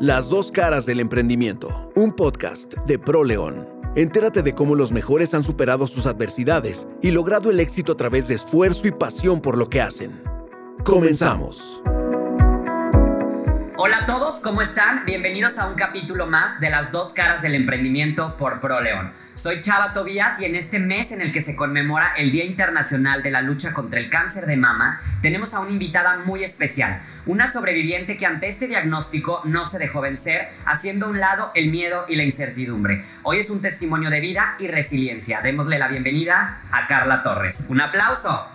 Las dos caras del emprendimiento, un podcast de ProLeón. Entérate de cómo los mejores han superado sus adversidades y logrado el éxito a través de esfuerzo y pasión por lo que hacen. Comenzamos. Hola a todos, ¿cómo están? Bienvenidos a un capítulo más de las dos caras del emprendimiento por ProLeón. Soy Chava Tobías y en este mes en el que se conmemora el Día Internacional de la Lucha contra el Cáncer de Mama, tenemos a una invitada muy especial, una sobreviviente que ante este diagnóstico no se dejó vencer, haciendo a un lado el miedo y la incertidumbre. Hoy es un testimonio de vida y resiliencia. Démosle la bienvenida a Carla Torres. Un aplauso.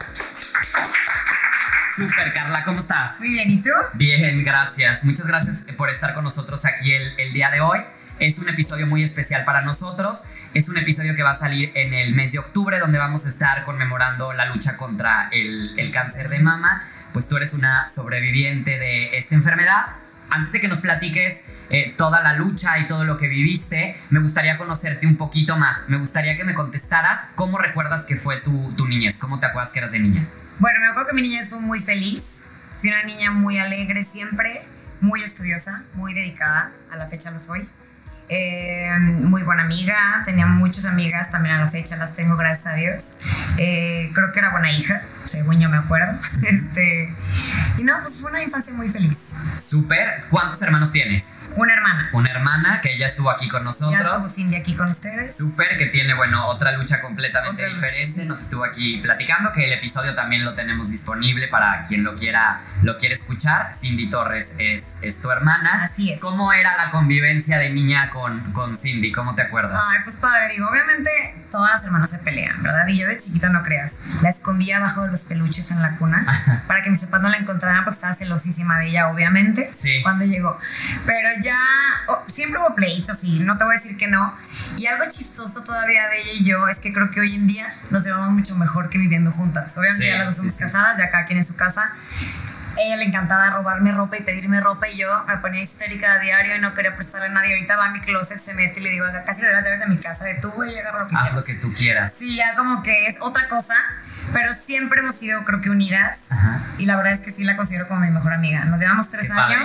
Super, Carla, ¿cómo estás? Muy bien, ¿y tú? Bien, gracias. Muchas gracias por estar con nosotros aquí el, el, día de hoy. Es un episodio muy especial para nosotros. Es un episodio que va a salir en el mes de octubre, donde vamos a estar conmemorando la lucha contra el, el cáncer de mama. Pues tú eres una sobreviviente de esta enfermedad. Antes de que nos platiques eh, toda la lucha y todo lo que viviste, me gustaría conocerte un poquito más. Me gustaría que me contestaras cómo recuerdas que fue tu, tu niñez, cómo te acuerdas que eras de niña. Bueno, me acuerdo que mi niñez fue muy feliz. Fui una niña muy alegre siempre, muy estudiosa, muy dedicada. A la fecha lo soy. Eh, muy buena amiga, tenía muchas amigas, también a la fecha las tengo, gracias a Dios. Eh, creo que era buena hija, según yo me acuerdo. Este, y no, pues fue una infancia muy feliz. Súper. ¿Cuántos hermanos tienes? Una hermana. Una hermana que ya estuvo aquí con nosotros. Ya estuvo Cindy aquí con ustedes. Súper, que tiene, bueno, otra lucha completamente otra diferente. Lucha, sí. Nos estuvo aquí platicando, que el episodio también lo tenemos disponible para quien lo quiera, lo quiere escuchar. Cindy Torres es, es tu hermana. Así es. ¿Cómo era la convivencia de niña con, con Cindy? ¿Cómo te acuerdas? Ay, pues padre, digo, obviamente todas las hermanas se pelean, ¿verdad? Y yo de chiquita no creas. La escondía abajo de los peluches en la cuna para que mis papás no la encontraran porque estaba celosísima de ella, obviamente, sí. cuando llegó. Pero ya oh, siempre hubo pleitos y no te voy a decir que no. Y algo chistoso todavía de ella y yo es que creo que hoy en día nos llevamos mucho mejor que viviendo juntas. Obviamente Sí, ya las dos somos sí. casadas, ya cada quien en su casa. Ella le encantaba robarme ropa y pedirme ropa y yo me ponía histérica a diario y no quería prestarle a nadie. Ahorita va a mi closet, se mete y le digo, casi le doy las llaves de mi casa, de tú, güey, agarra lo que Haz quieras. lo que tú quieras. Sí, ya como que es otra cosa, pero siempre hemos sido, creo que, unidas. Ajá. Y la verdad es que sí la considero como mi mejor amiga. Nos llevamos tres Qué padre.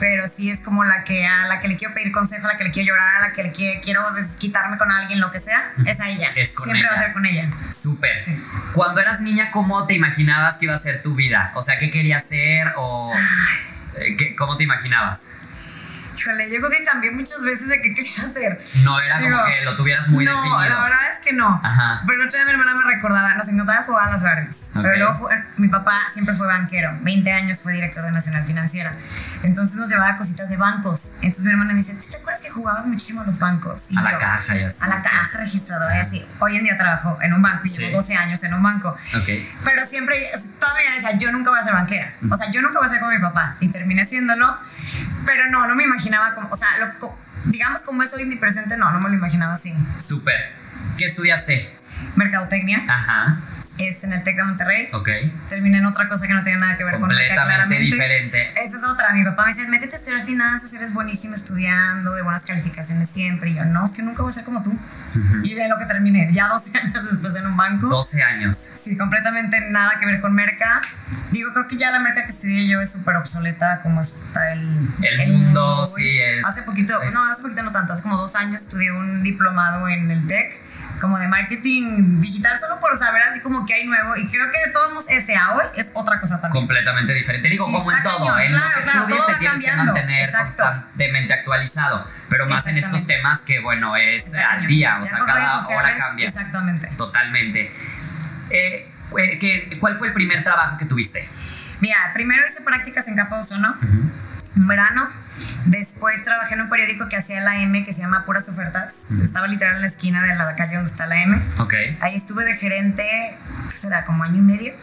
Pero sí es como la que a la que le quiero pedir consejo, a la que le quiero llorar, a la que le quiero, quiero desquitarme con alguien, lo que sea, es a ella. Es siempre va a ella. ser con ella. Súper. Sí. Cuando eras niña, ¿cómo te imaginabas que iba a ser tu vida? O sea, ¿qué querías ser o eh, qué- cómo te imaginabas? Híjole, yo creo que cambié muchas veces de qué quería hacer. No era como Digo, que lo tuvieras muy no, definido. la verdad es que no. Ajá. Pero el otro día mi hermana me recordaba, nos encantaba jugar a las Barbies. Ok. Pero luego fue- mi papá siempre fue banquero, 20 años fue director de Nacional Financiera. Entonces nos llevaba cositas de bancos. Entonces mi hermana me dice, ¿te acuerdas que jugabas muchísimo a los bancos? Y A la yo, caja y así. A la caja registradora y así. Hoy en día trabajo en un banco y Sí. llevo 12 años en un banco. Ok. Pero siempre, todavía decía, yo nunca voy a ser banquera. O sea, yo nunca voy a ser como mi papá. Y terminé haciéndolo. Pero no, no me imaginaba como, o sea, lo- digamos como es hoy mi presente, no, no me lo imaginaba así. Súper. ¿Qué estudiaste? Mercadotecnia, Ajá. este, en el TEC de Monterrey. Ok. Terminé en otra cosa que no tiene nada que ver con merca, claramente. diferente. Esa es otra. Mi papá me dice, métete a estudiar finanzas, eres buenísimo estudiando, de buenas calificaciones siempre. Y yo, no, es que nunca voy a ser como tú. Y ve lo que terminé, ya 12 años después en un banco. 12 años. Sí, completamente nada que ver con merca. Digo, creo que ya la merca que estudié yo es súper obsoleta, como está el, El mundo, hoy. sí, es- Hace poquito, no, hace poquito no tanto, hace como dos años estudié un diplomado en el TEC, como de marketing digital, solo por saber así como que hay nuevo. Y creo que de todos modos, ese a hoy es otra cosa también. Completamente diferente. Digo, Sí, como en todo, cañón, en claro, lo que claro, estudies todo te tienes que cambiando. mantener Exacto. constantemente actualizado. Pero más en estos temas que, bueno, es al día, o Ya sea, cada hora sociales, cambia. Exactamente. Totalmente. Eh, ¿qué- ¿Cuál fue el primer trabajo que tuviste? Mira, primero hice prácticas en Capa Ozono, un verano. Después trabajé en un periódico que hacía la M, que se llama Puras Ofertas. Estaba literal en la esquina de la calle donde está la M. Ok. Ahí estuve de gerente, ¿qué será? Como año y medio.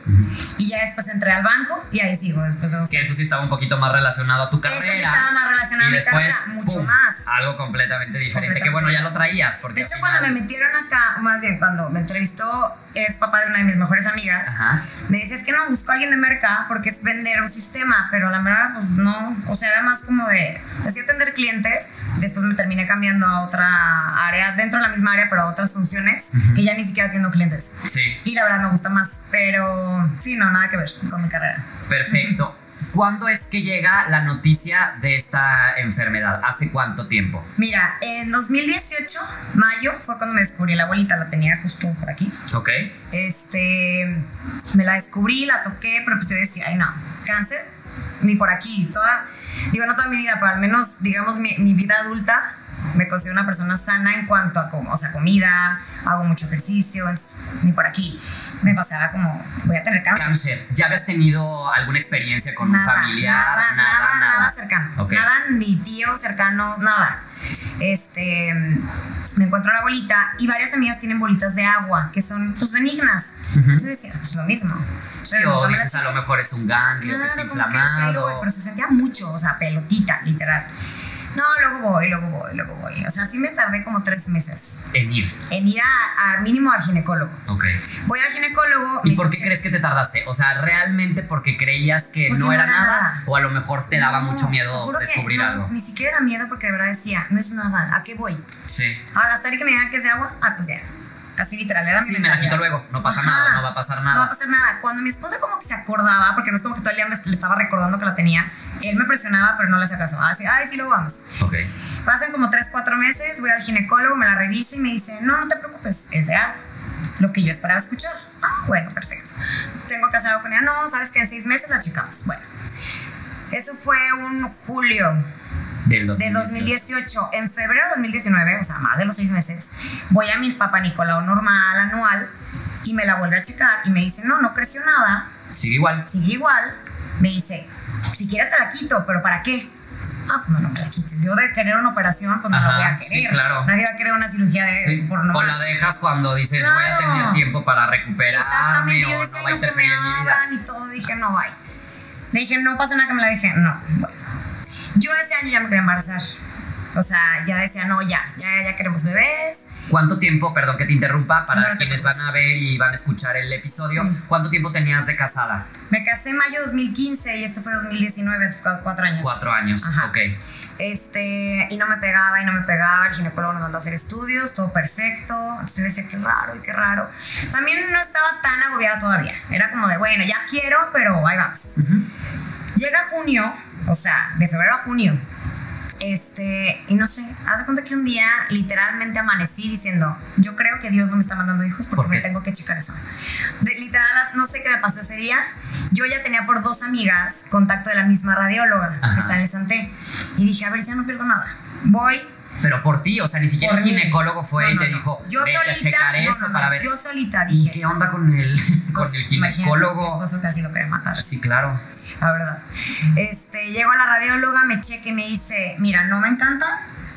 Y ya después entré al banco y ahí sigo después de Que eso sí estaba un poquito más relacionado a tu Eso sí carrera. estaba más relacionado y a mi después, carrera, mucho pum, más. Algo completamente diferente. Que Completamente. bueno, ya lo traías. Porque De hecho, final- cuando me metieron acá, más bien cuando me entrevistó, eres papá de una de mis mejores amigas, Ajá. me dice, es que no, busco a alguien de merca porque es vender un sistema, pero a la verdad, pues no, o sea, era más como de, o sea, sí atender clientes, después me terminé cambiando a otra área, dentro de la misma área, pero a otras funciones, que ya ni siquiera atiendo clientes. Sí. Y la verdad me gusta más, pero sí, no, nada que ver con mi carrera. Perfecto. ¿Cuándo es que llega la noticia de esta enfermedad? ¿Hace cuánto tiempo? Mira, en 2018, mayo, fue cuando me descubrí la bolita, la tenía justo por aquí. Ok. Este, me la descubrí, la toqué, pero pues yo decía, ay no, cáncer, ni por aquí, toda, digo, no toda mi vida, pero al menos, digamos, mi, mi vida adulta, me considero una persona sana en cuanto a o sea, comida, hago mucho ejercicio, ni por aquí. Me pasaba como, voy a tener cáncer. Cáncer. ¿Ya habías tenido alguna experiencia con un Nada, familiar? Nada, nada, nada, cercano. Ok. Nada, ni tío cercano, nada. Este, me encuentro la bolita y varias amigas tienen bolitas de agua que son pues benignas. Entonces decía, pues lo mismo. Pero o dices a lo mejor es un ganglio que está Claro, que sí, inflamado. güey, pero se sentía mucho, o sea, pelotita, literal. No, luego voy, luego voy, luego voy. O sea, sí me tardé como tres meses En ir. en ir a, a mínimo al ginecólogo. Ok. Voy al ginecólogo. ¿Y por qué crees que te tardaste? O sea, ¿realmente porque creías que Porque no, era, nada, nada. ¿O a lo mejor te daba mucho miedo descubrir no, algo? Ni siquiera era miedo porque de verdad decía, no es nada, ¿a qué voy? Sí. A gastar y que me digan que es de agua, ah, pues ya. Así literal, era mi Sí, me la quito luego, no pasa nada, no va a pasar nada. No va a pasar nada. Cuando mi esposa como que se acordaba, porque no es como que todo el día me le estaba recordando que la tenía, él me presionaba, pero no le hacía caso. Así, ay, sí, luego vamos. Ok. Pasan como 3, 4 meses, voy al ginecólogo, me la revisa y me dice, no, no te preocupes, es de agua. Lo que yo esperaba escuchar. Ah, bueno, perfecto. Tengo que hacer algo con ella. No, sabes que en 6 meses la checamos. Bueno. Eso fue un julio Del de 2018. 2018. En febrero de 2019, o sea, más de los seis meses, voy a mi papá Nicolau normal, anual, y me la vuelve a checar y me dice, no, no creció nada, Sigue igual. sigue igual. Me dice, si quieres te la quito, pero ¿para qué? Ah, pues no, no me la quites. Yo de querer una operación, pues no Ajá, la voy a sí, querer. claro. Nadie va a querer una cirugía de Sí. por O nomás. la dejas cuando dices voy a Claro. tener tiempo para recuperarme Exactamente, o yo no va a no, que me en mi vida. hablan y todo. Dije, no, bye. Le dije, no pasa nada que me la deje. No, bueno. Yo ese año ya me quería embarazar. O sea, ya decía, no, ya, ya, ya queremos bebés. ¿Cuánto tiempo, perdón que te interrumpa, para No, quienes van a ver y van a escuchar el episodio, Sí. cuánto tiempo tenías de casada? Me casé en mayo de 2015 y esto fue 2019, cu- cuatro años. Cuatro años, Ajá. ok. Este, y no me pegaba y no me pegaba. El ginecólogo nos mandó a hacer estudios, todo perfecto. Entonces yo decía, qué raro y qué raro. También no estaba tan agobiada todavía. Era como de, bueno, ya quiero, pero ahí vamos. Llega junio, o sea, de febrero a junio. Este, y no sé, haz de cuenta que un día literalmente amanecí diciendo, yo creo que Dios no me está mandando hijos porque ¿Por me tengo que checar eso. De- literal, no sé qué me pasó ese día. Yo ya tenía por dos amigas contacto de la misma radióloga Ajá. que está en el Santé. Y dije, a ver, ya no pierdo nada. Voy. Pero por ti, o sea, ni siquiera el ginecólogo fue No, y te no. dijo, yo a solita, checar eso para ver. Yo solita ¿Y dije. qué onda con el, con pues, el ginecólogo? Mi esposo casi lo quería matar. Sí, claro. la verdad. Este, llego a la radióloga, me cheque y me dice, mira, no me encanta,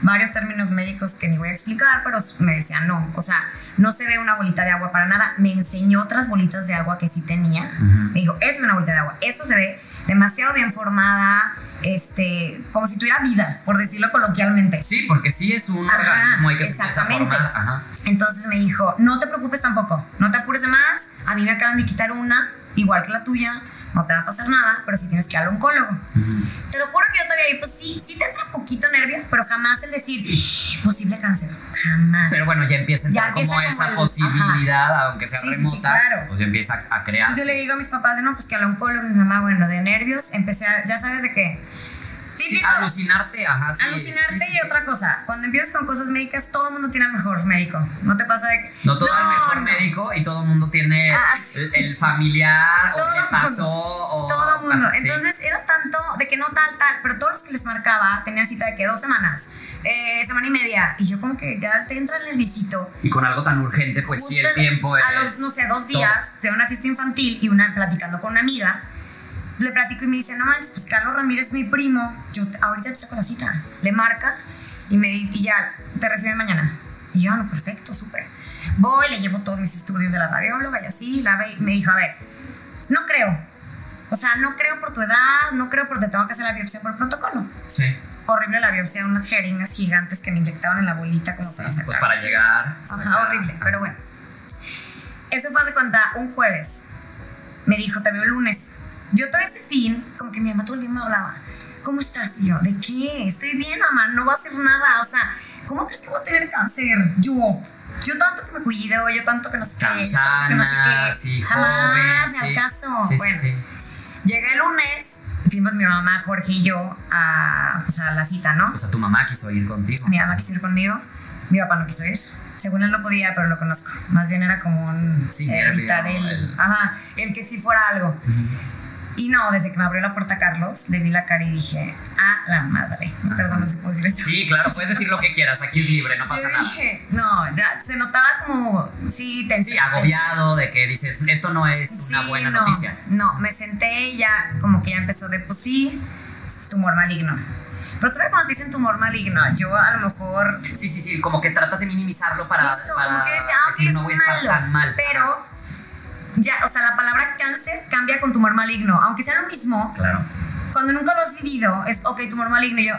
varios términos médicos que ni voy a explicar, pero me decía no, o sea, no se ve una bolita de agua para nada. Me enseñó otras bolitas de agua que sí tenía. Me dijo, eso es una bolita de agua, eso se ve demasiado bien formada, este, como si tuviera vida, por decirlo coloquialmente. Sí, porque sí es un Ajá, organismo que exactamente. Ajá. Entonces me dijo, no te preocupes tampoco, no te apures de más, a mí me acaban de quitar una, igual que la tuya, no te va a pasar nada, pero sí tienes que ir al oncólogo. Te lo juro que yo todavía, pues sí, sí te entra poquito nervio, pero jamás el decir, posible cáncer, jamás. Pero bueno, ya empieza a Ya entrar como empieza como esa el- posibilidad, aunque sea Sí, sí, sí, remota, claro. pues ya empieza a, a crear. Entonces yo le digo a mis papás de no, pues que al oncólogo, y mi mamá, bueno, de nervios, empecé a, ya sabes de qué. Sí, alucinarte, ajá. sí, alucinarte sí, y otra cosa, cuando empiezas con cosas médicas, todo el mundo tiene al mejor médico. No te pasa de que. No todo el mejor no. médico y todo el mundo tiene Ah, el, el familiar o Todo le mundo. pasó o Todo el mundo. Entonces era tanto de que no tal, tal, pero todos los que les marcaba tenían cita de que dos semanas, eh, semana y media. Y yo como que ya te entra el nervisito. y con algo tan urgente, pues sí, el tiempo es. A los, no sé, dos días fui a una fiesta infantil y una platicando con una amiga. Le platico y me dice, no manches, pues Carlos Ramírez es mi primo. Yo ahorita te saco la cita. Le marca y me dice, y ya, te recibe mañana. Y yo, "Ah, no, perfecto, súper. Voy, le llevo todos mis estudios de la radióloga y así, la ve y me dijo, a ver, no creo. O sea, no creo por tu edad, no creo porque tengo que hacer la biopsia por protocolo. Sí, Horrible la biopsia, unas jeringas gigantes que me inyectaban en la bolita como sí, para pues sacar. para llegar. Ajá, horrible, pero bueno. Eso fue de cuenta un jueves. Me dijo, te veo el lunes. Yo todavía ese fin, como que mi mamá todo el día me hablaba. ¿Cómo estás? Y yo, ¿de qué? Estoy bien, mamá, no va a hacer nada. O sea, ¿cómo crees que voy a tener cáncer? Yo. Yo tanto que me cuido, yo tanto que no sé qué, yo tanto que no sé qué. sí, Jamás me sí. al caso. Sí, bueno, llegué el lunes fuimos mi mamá, Jorge y yo a, pues, a la cita, ¿no? O sea, tu mamá quiso ir contigo. Mi mamá quiso ir conmigo, mi papá no quiso ir. Según él no podía, pero lo conozco. Más bien era como un Sí, eh, evitar el, el- ajá, el que sí fuera algo. Y no, desde que me abrió la puerta Carlos, le vi la cara y dije, ah, la madre. Perdón, no se puede decir esto. Sí, claro, puedes decir lo que quieras, aquí es libre, no pasa Yo nada. dije, no, ya se notaba como, sí, tenso. Sí, agobiado de que dices, esto no es una Sí, buena no, noticia. No, me senté y ya como que ya empezó de, pues sí, tumor maligno. Pero todavía cuando te dicen tumor maligno, yo a lo mejor... Sí, sí, sí, como que tratas de minimizarlo para, Eso, para como que decía, ah, decir, es no voy a estar tan mal. Pero ya, o sea, la palabra cáncer cambia con tumor maligno. Aunque sea lo mismo, Claro. cuando nunca lo has vivido, es, ok, tumor maligno. Y yo,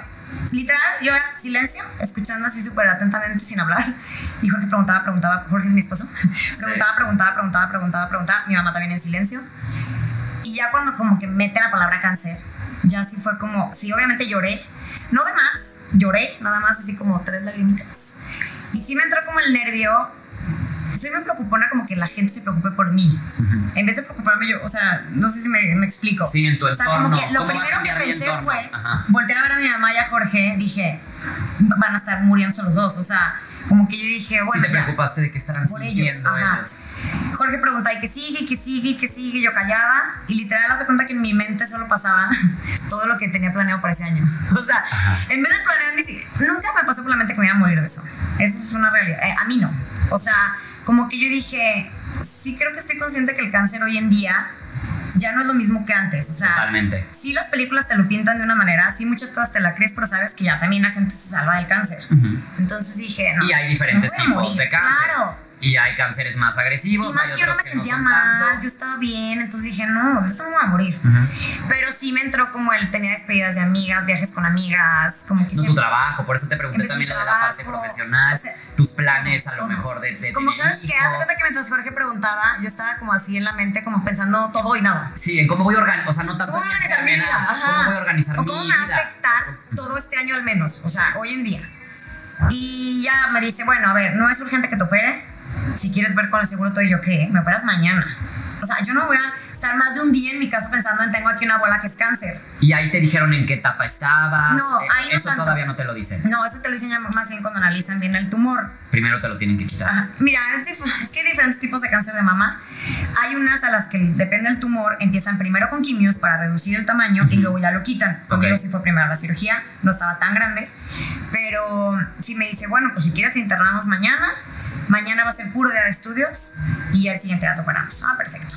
literal, yo era silencio, escuchando así súper atentamente sin hablar. Y Jorge preguntaba, preguntaba, Jorge es mi esposo. Preguntaba, preguntaba, preguntaba, preguntaba, preguntaba. Mi mamá también en silencio. Y ya cuando como que mete la palabra cáncer, ya sí fue como, sí, obviamente lloré. No de más, lloré, nada más así como tres lagrimitas. Y sí me entró como el nervio. Soy muy preocupona como que la gente se preocupe por mí. En vez de preocuparme yo, o sea, no sé si me, me explico. Sí, en tu O sea, como entorno. que lo ¿Cómo va a primero que pensé entorno? fue Ajá. voltear a ver a mi mamá y a Jorge. Dije, van a estar muriendo los dos. O sea, como que yo dije, Sí bueno, te ya, preocupaste de que estarán por ellos. Ajá. ellos. Jorge pregunta, ¿y qué sigue? ¿Y qué sigue? ¿Y qué sigue? Yo callada. Y literal, hace cuenta que en mi mente solo pasaba todo lo que tenía planeado para ese año. O sea, en vez de planear, nunca me pasó por la mente que me iba a morir de eso. Eso es una realidad. Eh, a mí no. O sea, como que yo dije, sí creo que estoy consciente que el cáncer hoy en día ya no es lo mismo que antes. O sea, Totalmente. sí las películas te lo pintan de una manera, sí muchas cosas te la crees, pero sabes que ya también la gente se salva del cáncer. Entonces dije, no. Y hay diferentes tipos morir. de cáncer. Claro. Y hay cánceres más agresivos. Y más hay que yo no me no sentía son mal, tanto. yo estaba bien, entonces dije, no, de eso no voy a morir. Pero sí me entró como el, tenía despedidas de amigas, viajes con amigas, como que No tu trabajo, por eso te pregunté también lo de la parte profesional, o sea, tus planes a lo mejor de, de Como sabes que, hijos. cuenta que mientras Jorge preguntaba, yo estaba como así en la mente, como pensando todo y nada. Sí, en cómo voy a organizar, o sea, no tanto ¿Cómo voy a organizar mi vida? Ajá. cómo voy a organizar o mi cómo me va a vida. afectar todo este año al menos, o sea, hoy en día. Y ya me dice, bueno, a ver, no es urgente que te opere. Si quieres ver con el seguro todo y yo, ¿qué? Me operas mañana. O sea, yo no voy a estar más de un día en mi casa pensando en tengo aquí una bola que es cáncer. Y ahí te dijeron en qué etapa estabas. No, eh, ahí no Eso tanto. todavía no te lo dicen. No, eso te lo dicen ya más bien cuando analizan bien el tumor. Primero te lo tienen que quitar. Ajá. Mira, es, es que hay diferentes tipos de cáncer de mama. Hay unas a las que depende del tumor, empiezan primero con quimios para reducir el tamaño y luego ya lo quitan. Conmigo Ok. sí fue primero la cirugía, no estaba tan grande. Pero si me dice, bueno, pues si quieres te internamos mañana, mañana va a ser puro día de estudios y al siguiente día te operamos. Ah, perfecto.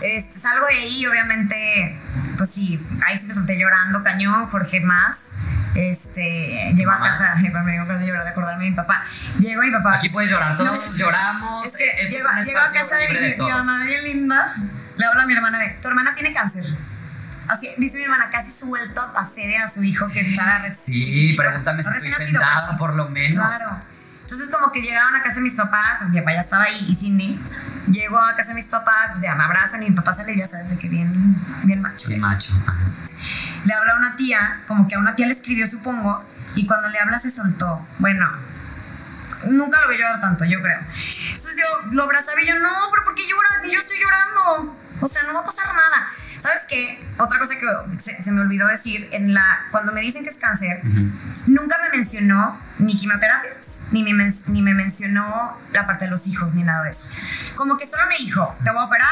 Este, salgo de ahí, obviamente, pues sí, ahí sí me solté llorando, cañón, Jorge más. Este, llegó a casa, me dio de llorar, de acordarme de mi papá. Llegó mi papá. Aquí puedes llorar, todos No, lloramos. Es que este llegó, llegó a casa de libre mi, mamá bien linda. Le habla a mi hermana de, tu hermana tiene cáncer. Así, dice mi hermana, casi suelto a serie a su hijo que estaba recién Sí, pregúntame si estoy sentada, por lo menos. Claro. Entonces como que llegaron a casa de mis papás, mi papá ya estaba ahí y Cindy llegó a casa de mis papás, ya me abrazan y mi papá sale ya sabes de que bien, bien macho. Soy macho. ajá. Le habla a una tía, como que a una tía le escribió supongo, y cuando le habla se soltó. Bueno, nunca lo vi llorar tanto, yo creo. Entonces yo lo abrazaba y yo, no, pero ¿por qué lloras? Ni yo estoy llorando. O sea, no va a pasar nada. ¿Sabes qué? Otra cosa que se, se me olvidó decir, en la, cuando me dicen que es cáncer, nunca me mencionó ni quimioterapias, ni me, men- ni me mencionó la parte de los hijos, ni nada de eso. Como que solo me dijo, te voy a operar,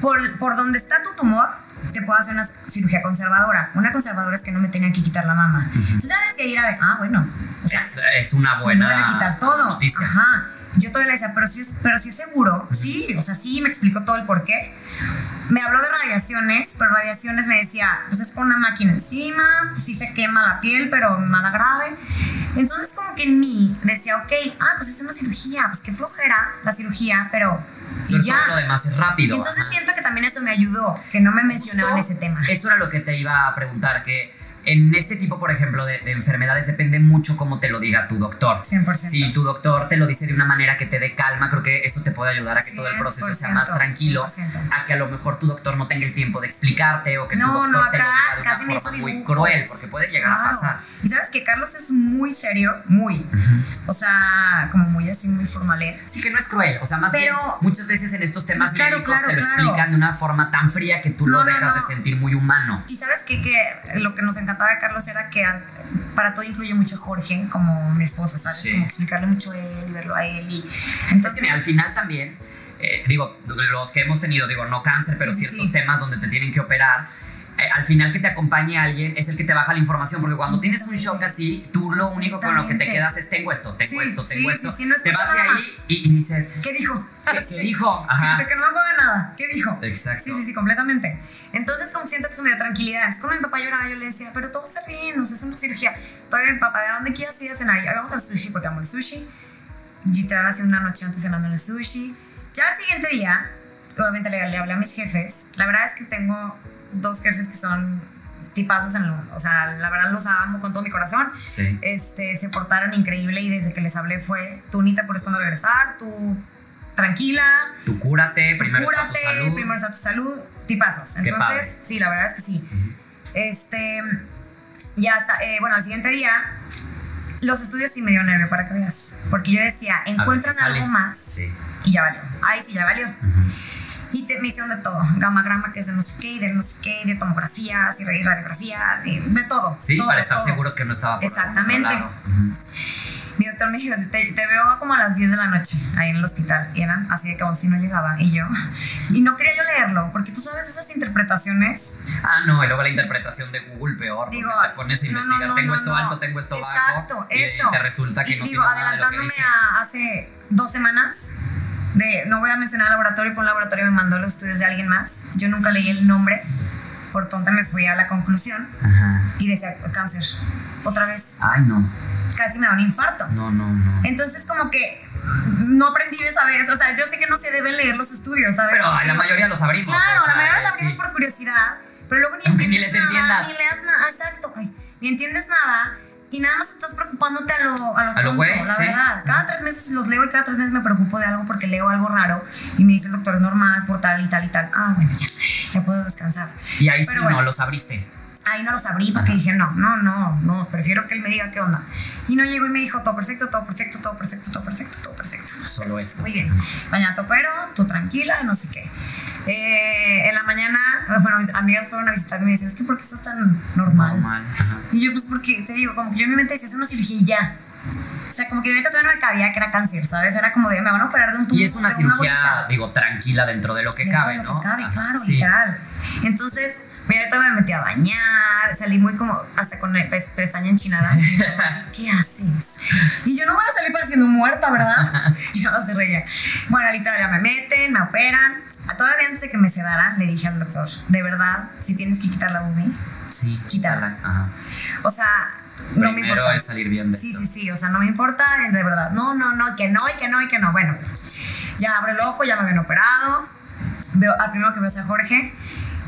por, por donde está tu tumor, te puedo hacer una cirugía conservadora. Una conservadora es que no me tenían que quitar la mama. Entonces ya desde ahí era de, ah, bueno, o sea, Es, es una me buena van a quitar todo. noticia. Ajá. Yo todavía le decía, pero sí, es, pero sí es seguro. Sí, o sea, sí, me explicó todo el por qué. Me habló de radiaciones, pero radiaciones me decía, pues es con una máquina encima, pues sí se quema la piel, pero nada grave. Entonces como que en mí decía, ok, ah, pues es una cirugía, pues qué flojera la cirugía, pero... Y ya. todo lo demás es rápido. Entonces ajá. siento que también eso me ayudó, que no me mencionaban ese tema. Eso era lo que te iba a preguntar, que en este tipo, por ejemplo, de, de enfermedades depende mucho cómo te lo diga tu doctor. 100%. Si tu doctor te lo dice de una manera que te dé calma, creo que eso te puede ayudar a que todo el proceso sea más 100%, tranquilo, 100%. a que a lo mejor tu doctor no tenga el tiempo de explicarte o que tu No, doctor no, te lo acá diga de una casi forma muy cruel, porque puede llegar a pasar. Y sabes que Carlos es muy serio, muy. O sea, como muy así, muy formalé. Sí que no es cruel, o sea, más Pero- bien muchas veces en estos temas Claro, médicos claro, te lo explican de una forma tan fría que tú No, lo dejas de sentir muy humano. Y sabes qué? que lo que nos encantaba de Carlos era que al- para todo incluye mucho Jorge, como mi esposo, ¿sabes? Sí. Como explicarle mucho a él y verlo a él. Y Entonces, entonces, mira, al final también, eh, digo, los que hemos tenido, digo, no cáncer, pero sí, ciertos sí. temas donde te tienen que operar, eh, al final que te acompañe alguien es el que te baja la información, porque cuando tienes un shock así, tú lo único con lo que te quedas es tengo esto, tengo Sí, esto, tengo sí, esto. sí, no te vas de ahí y, y dices, ¿qué dijo? ¿qué, qué dijo? Ajá. Que no me acuerdo de nada. ¿Qué dijo? Exacto. Sí, sí, sí, completamente. Entonces, como siento que eso me dio tranquilidad. Entonces, cuando mi papá lloraba, yo le decía, pero todo estar bien, o sea, es una cirugía. Todavía mi papá, ¿de dónde quieres ir a cenar? Y, "Ay, vamos al sushi, porque amo el sushi. Literal, hace una noche antes cenando en el sushi. Ya al siguiente día, obviamente le, le hablé a mis jefes. La verdad es que tengo dos jefes que son tipazos en mundo. O sea, la verdad los amo con todo mi corazón. Sí. Este, se portaron increíble y desde que les hablé fue, tú Nita, por cuando regresar, tú tranquila, Tú cúrate, primero está tu cúrate, salud. primero está tu salud, tipazos. Padre. Entonces, sí, la verdad es que sí. Este, ya está, eh, bueno, al siguiente día, los estudios sí me dio nervio para que veas, porque yo decía, ver, encuentran algo más Sí. y ya valió. Ay, sí, ya valió. Y te, me hicieron de todo, gamagrama que es de no sé qué, y de no sé qué, y de tomografías y radiografías, y de todo. Sí, todo, para estar todo. seguros que no estaba por Exactamente. Mi doctor me dijo, te, te veo como a las 10 de la noche ahí en el hospital. Y eran así de que aún si no llegaba. Y yo, y no quería yo leerlo, porque tú sabes esas interpretaciones. Ah, no, y luego la interpretación de Google peor. Digo, te pones a no, no, investigar, no, tengo no, esto alto, tengo esto Exacto, bajo. y eso. te resulta que y no digo, nada de lo que adelantándome dice. a hace dos semanas, de no voy a mencionar el laboratorio, pero un laboratorio me mandó los estudios de alguien más. Yo nunca leí el nombre, por tonta me fui a la conclusión Ajá. y decía cáncer. Otra vez, Ay, no. casi me da un infarto. No, no, no. Entonces, como que no aprendí de esa vez. O sea, yo sé que no se deben leer los estudios, ¿sabes? Pero Porque la yo- mayoría los abrimos. Claro, o sea, la mayoría los sí. abrimos por curiosidad, pero luego ni Aunque ni entiendes les nada, entiendas. ni leas nada, exacto, ay, ni entiendes nada y nada más estás preocupándote a lo, a lo, A lo tonto, la sí. verdad. Cada tres meses los leo y cada tres meses me preocupo de algo porque leo algo raro y me dice el doctor es normal por tal y tal y tal. Ah, bueno, ya, ya puedo descansar. Y ahí Pero sí bueno. no los abriste. Ahí no los abrí porque Ajá. dije, no, no, no, no, prefiero que él me diga qué onda. Y no llegó y me dijo, todo perfecto, todo perfecto, todo perfecto, todo perfecto, todo perfecto. Solo esto. Muy bien. Mañana te opero, tú tranquila, no sé qué. Eh, en la mañana, bueno, mis amigas fueron a visitarme y me decían, es que ¿por qué estás tan normal? Normal. Y yo, pues porque, te digo, como que yo en mi mente decía, es una cirugía y ya. O sea, como que en mi mente todavía no me cabía que era cáncer, ¿sabes? Era como de, me van a operar de un tumor. Y es una cirugía, bolita". digo, tranquila dentro de lo que Dentro cabe, de lo ¿no? que cabe, Ajá, claro, sí. literal. Entonces, mira, todavía me metí a bañar, salí muy como, hasta con la pes- pestaña enchinada. ¿Qué haces? Y yo no voy a salir pareciendo muerta, ¿verdad? Y no se reía. Bueno, literal, ya me meten, me operan. Todavía antes de que me sedaran, le dije al doctor, de verdad, si tienes que quitar la boobie, Sí. Quítala. Ajá. o sea, no me Primero importa. es salir bien de Sí, esto. sí, sí, o sea, no me importa, de verdad. No, no, no, que no, y que no, y que no. Bueno, ya abro el ojo, ya me habían operado. Veo al primero que veo es a Jorge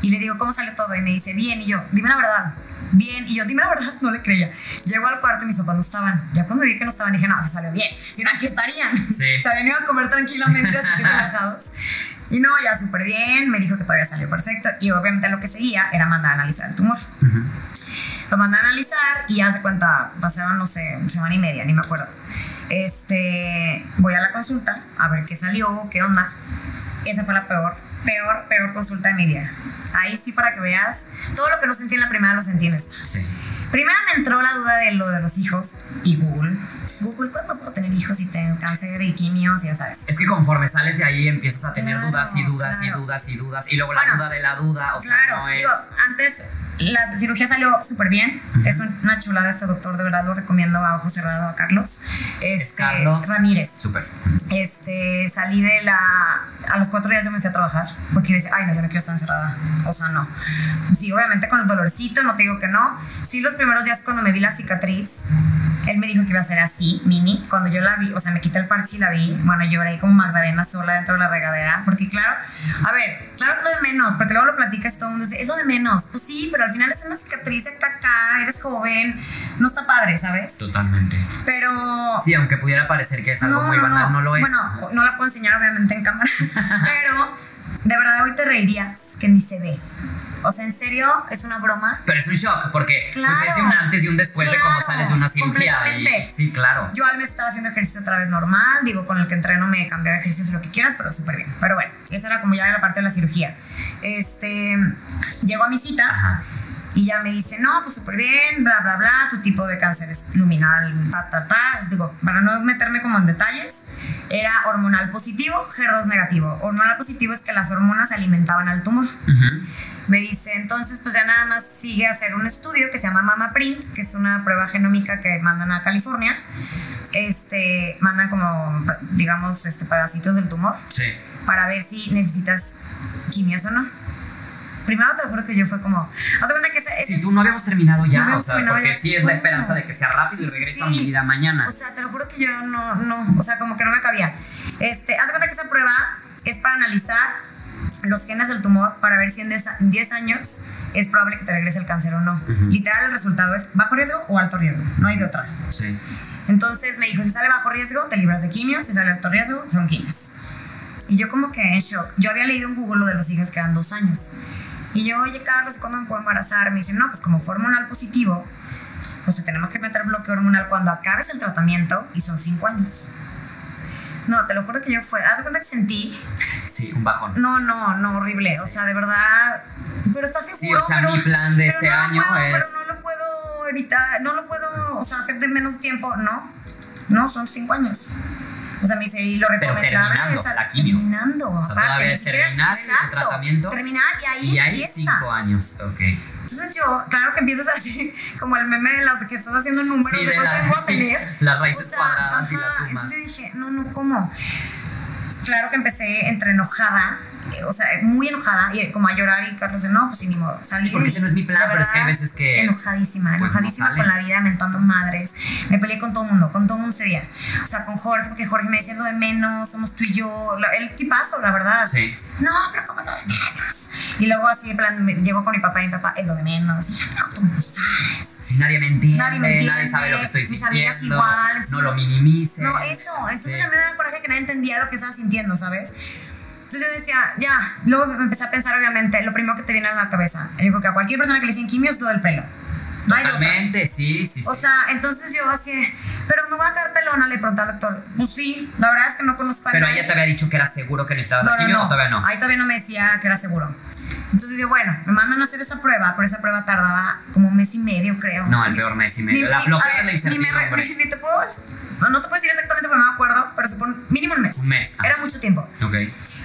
y le digo, ¿cómo salió todo? Y me dice, bien, y yo, dime la verdad. Bien, y yo, dime la verdad, no le creía. Llego al cuarto y mis papás no estaban. Ya cuando vi que no estaban, dije, no, se salió bien. Si no, aquí estarían. Sí. Se habían ido a comer tranquilamente, así relajados. Y no, ya súper bien. Me dijo que todavía salió perfecto. Y obviamente lo que seguía era mandar a analizar el tumor. Lo mandé a analizar y haz de cuenta, pasaron, no sé, semana y media, ni me acuerdo. Este, voy a la consulta a ver qué salió, qué onda. Esa fue la peor, peor, peor consulta de mi vida. Ahí sí, para que veas, todo lo que no sentí en la primera lo sentí en esta. Sí. Primero me entró la duda de lo de los hijos y Google. Google, ¿cuándo puedo tener hijos y tengo cáncer y quimios? Ya sabes. Es que conforme sales de ahí empiezas a tener Claro, dudas y dudas y dudas y dudas. Y luego la Bueno, duda de la duda. O sea, Claro, no es. digo, antes la cirugía salió súper bien. Es un- una chulada este doctor, de verdad lo recomiendo a ojo cerrado a Carlos. Es Este, Carlos. Ramírez. Súper. Este, salí de la. A los cuatro días yo me fui a trabajar porque yo decía, ay, no, yo no quiero estar encerrada. O sea, no. Sí, obviamente con el dolorcito, no te digo que no. Sí, los primeros días cuando me vi la cicatriz, Él me dijo que iba a ser así, mini. Cuando yo la vi, o sea, me quité el parche y la vi, bueno, lloré como Magdalena sola dentro de la regadera. Porque, claro, a ver, claro que lo de menos, porque luego lo platicas todo el mundo dice, es lo de menos. Pues sí, pero al final es una cicatriz de caca, eres joven, no está padre, ¿sabes? Totalmente. Pero. Sí, aunque pudiera parecer que es algo muy banal, no. lo es. Bueno, no la puedo enseñar obviamente en cámara, pero de verdad hoy te reirías que ni se ve. O sea, en serio, es una broma. Pero es un shock, porque pues, es un antes y un después de cómo sales de una cirugía. Y, sí, claro. Yo al mes estaba haciendo ejercicio otra vez normal, digo, con el que entreno me cambié de ejercicio, lo que quieras, pero súper bien. Pero bueno, esa era como ya de la parte de la cirugía. Este, llego a mi cita. Ajá y ya me dice, no, pues súper bien, bla, bla, bla, tu tipo de cáncer es luminal, ta, ta, ta. Digo, para no meterme como en detalles, era hormonal positivo, HER2 negativo. Hormonal positivo es que las hormonas alimentaban al tumor. Me dice, entonces, pues ya nada más sigue a hacer un estudio que se llama Mama Print, que es una prueba genómica que mandan a California. Este, mandan como, digamos, este, pedacitos del tumor. Sí. Para ver si necesitas quimios o no primero te lo juro que yo fue como, hazte cuenta que ese, Si tú no habíamos terminado ya, o sea, porque sí es la esperanza de que sea rápido y regreso a mi vida mañana. O sea, te lo juro que yo no, no, o sea, como que no me cabía. Este, hazte cuenta que esa prueba es para analizar los genes del tumor para ver si en 10 años es probable que te regrese el cáncer o no. Literal, el resultado es bajo riesgo o alto riesgo, no hay de otra. Sí. Entonces me dijo, si sale bajo riesgo, te libras de quimios, si sale alto riesgo, son quimios. Y yo como que en shock. Yo había leído en Google lo de los hijos que eran dos años. Y yo, oye, Carlos, ¿cuándo me puedo embarazar? Me dicen, no, pues como fue hormonal positivo, pues tenemos que meter bloque hormonal cuando acabes el tratamiento y son cinco años. No, te lo juro que yo fue. ¿Haz de cuenta que sentí? Sí, un bajón. No, no, no, horrible. O sea, de verdad. Pero estás seguro. Sí, o sea, mi plan de este año es. Pero no lo puedo evitar, no lo puedo, o sea, hacer de menos tiempo, ¿no? No, son cinco años. O sea, me dice, y lo recomendable es la quimio. terminando. O sea, es terminar el tratamiento. Terminar y ahí Y hay cinco años, ok. Entonces yo, claro que empiezas así, como el meme de las que estás haciendo números, sí, de la, tengo a tener. Las raíces cuadradas y las sumas. Entonces dije, no, no, ¿cómo? Claro que empecé entre enojada o sea, muy enojada y como a llorar y Carlos de no, pues ni modo. Salí porque ese no es mi plan, pero es que hay veces que. Enojadísima, pues, enojadísima con la vida, mentando madres. Me peleé con todo el mundo, con todo el mundo ese día. O sea, con Jorge, porque Jorge me decía lo de menos, somos tú y yo. El tipazo, la verdad. Sí. No, pero como lo de menos. Y luego así, en plan, llegó con mi papá y mi papá, es lo de menos. Y yo, no, tú no sabes. Si nadie me entiende, nadie, me entiende, nadie sabe lo que estoy sintiendo. Igual, no lo minimice. No, eso. Entonces sí. mí me da coraje que nadie entendía lo que estaba sintiendo, ¿sabes? Entonces yo decía, ya, luego me empecé a pensar, obviamente, lo primero que te viene a la cabeza. Yo digo que a cualquier persona que le dicen quimio es todo el pelo. No Totalmente, sí, sí, sí. O sea, entonces yo así, pero me voy a quedar pelona, le pregunté al doctor. Pues sí, la verdad es que no conozco a Pero ella te había dicho que era seguro que necesitaba no, quimio o todavía no. Ahí todavía no me decía que era seguro. Entonces yo, bueno, me mandan a hacer esa prueba, pero esa prueba tardaba como un mes y medio, creo. No, el peor mes y medio. la, lo que la incertidumbre. Ni, ni te puedo no, no te puedo decir exactamente porque no me acuerdo, pero supone mínimo un mes. Un mes. Era mucho tiempo. Ok.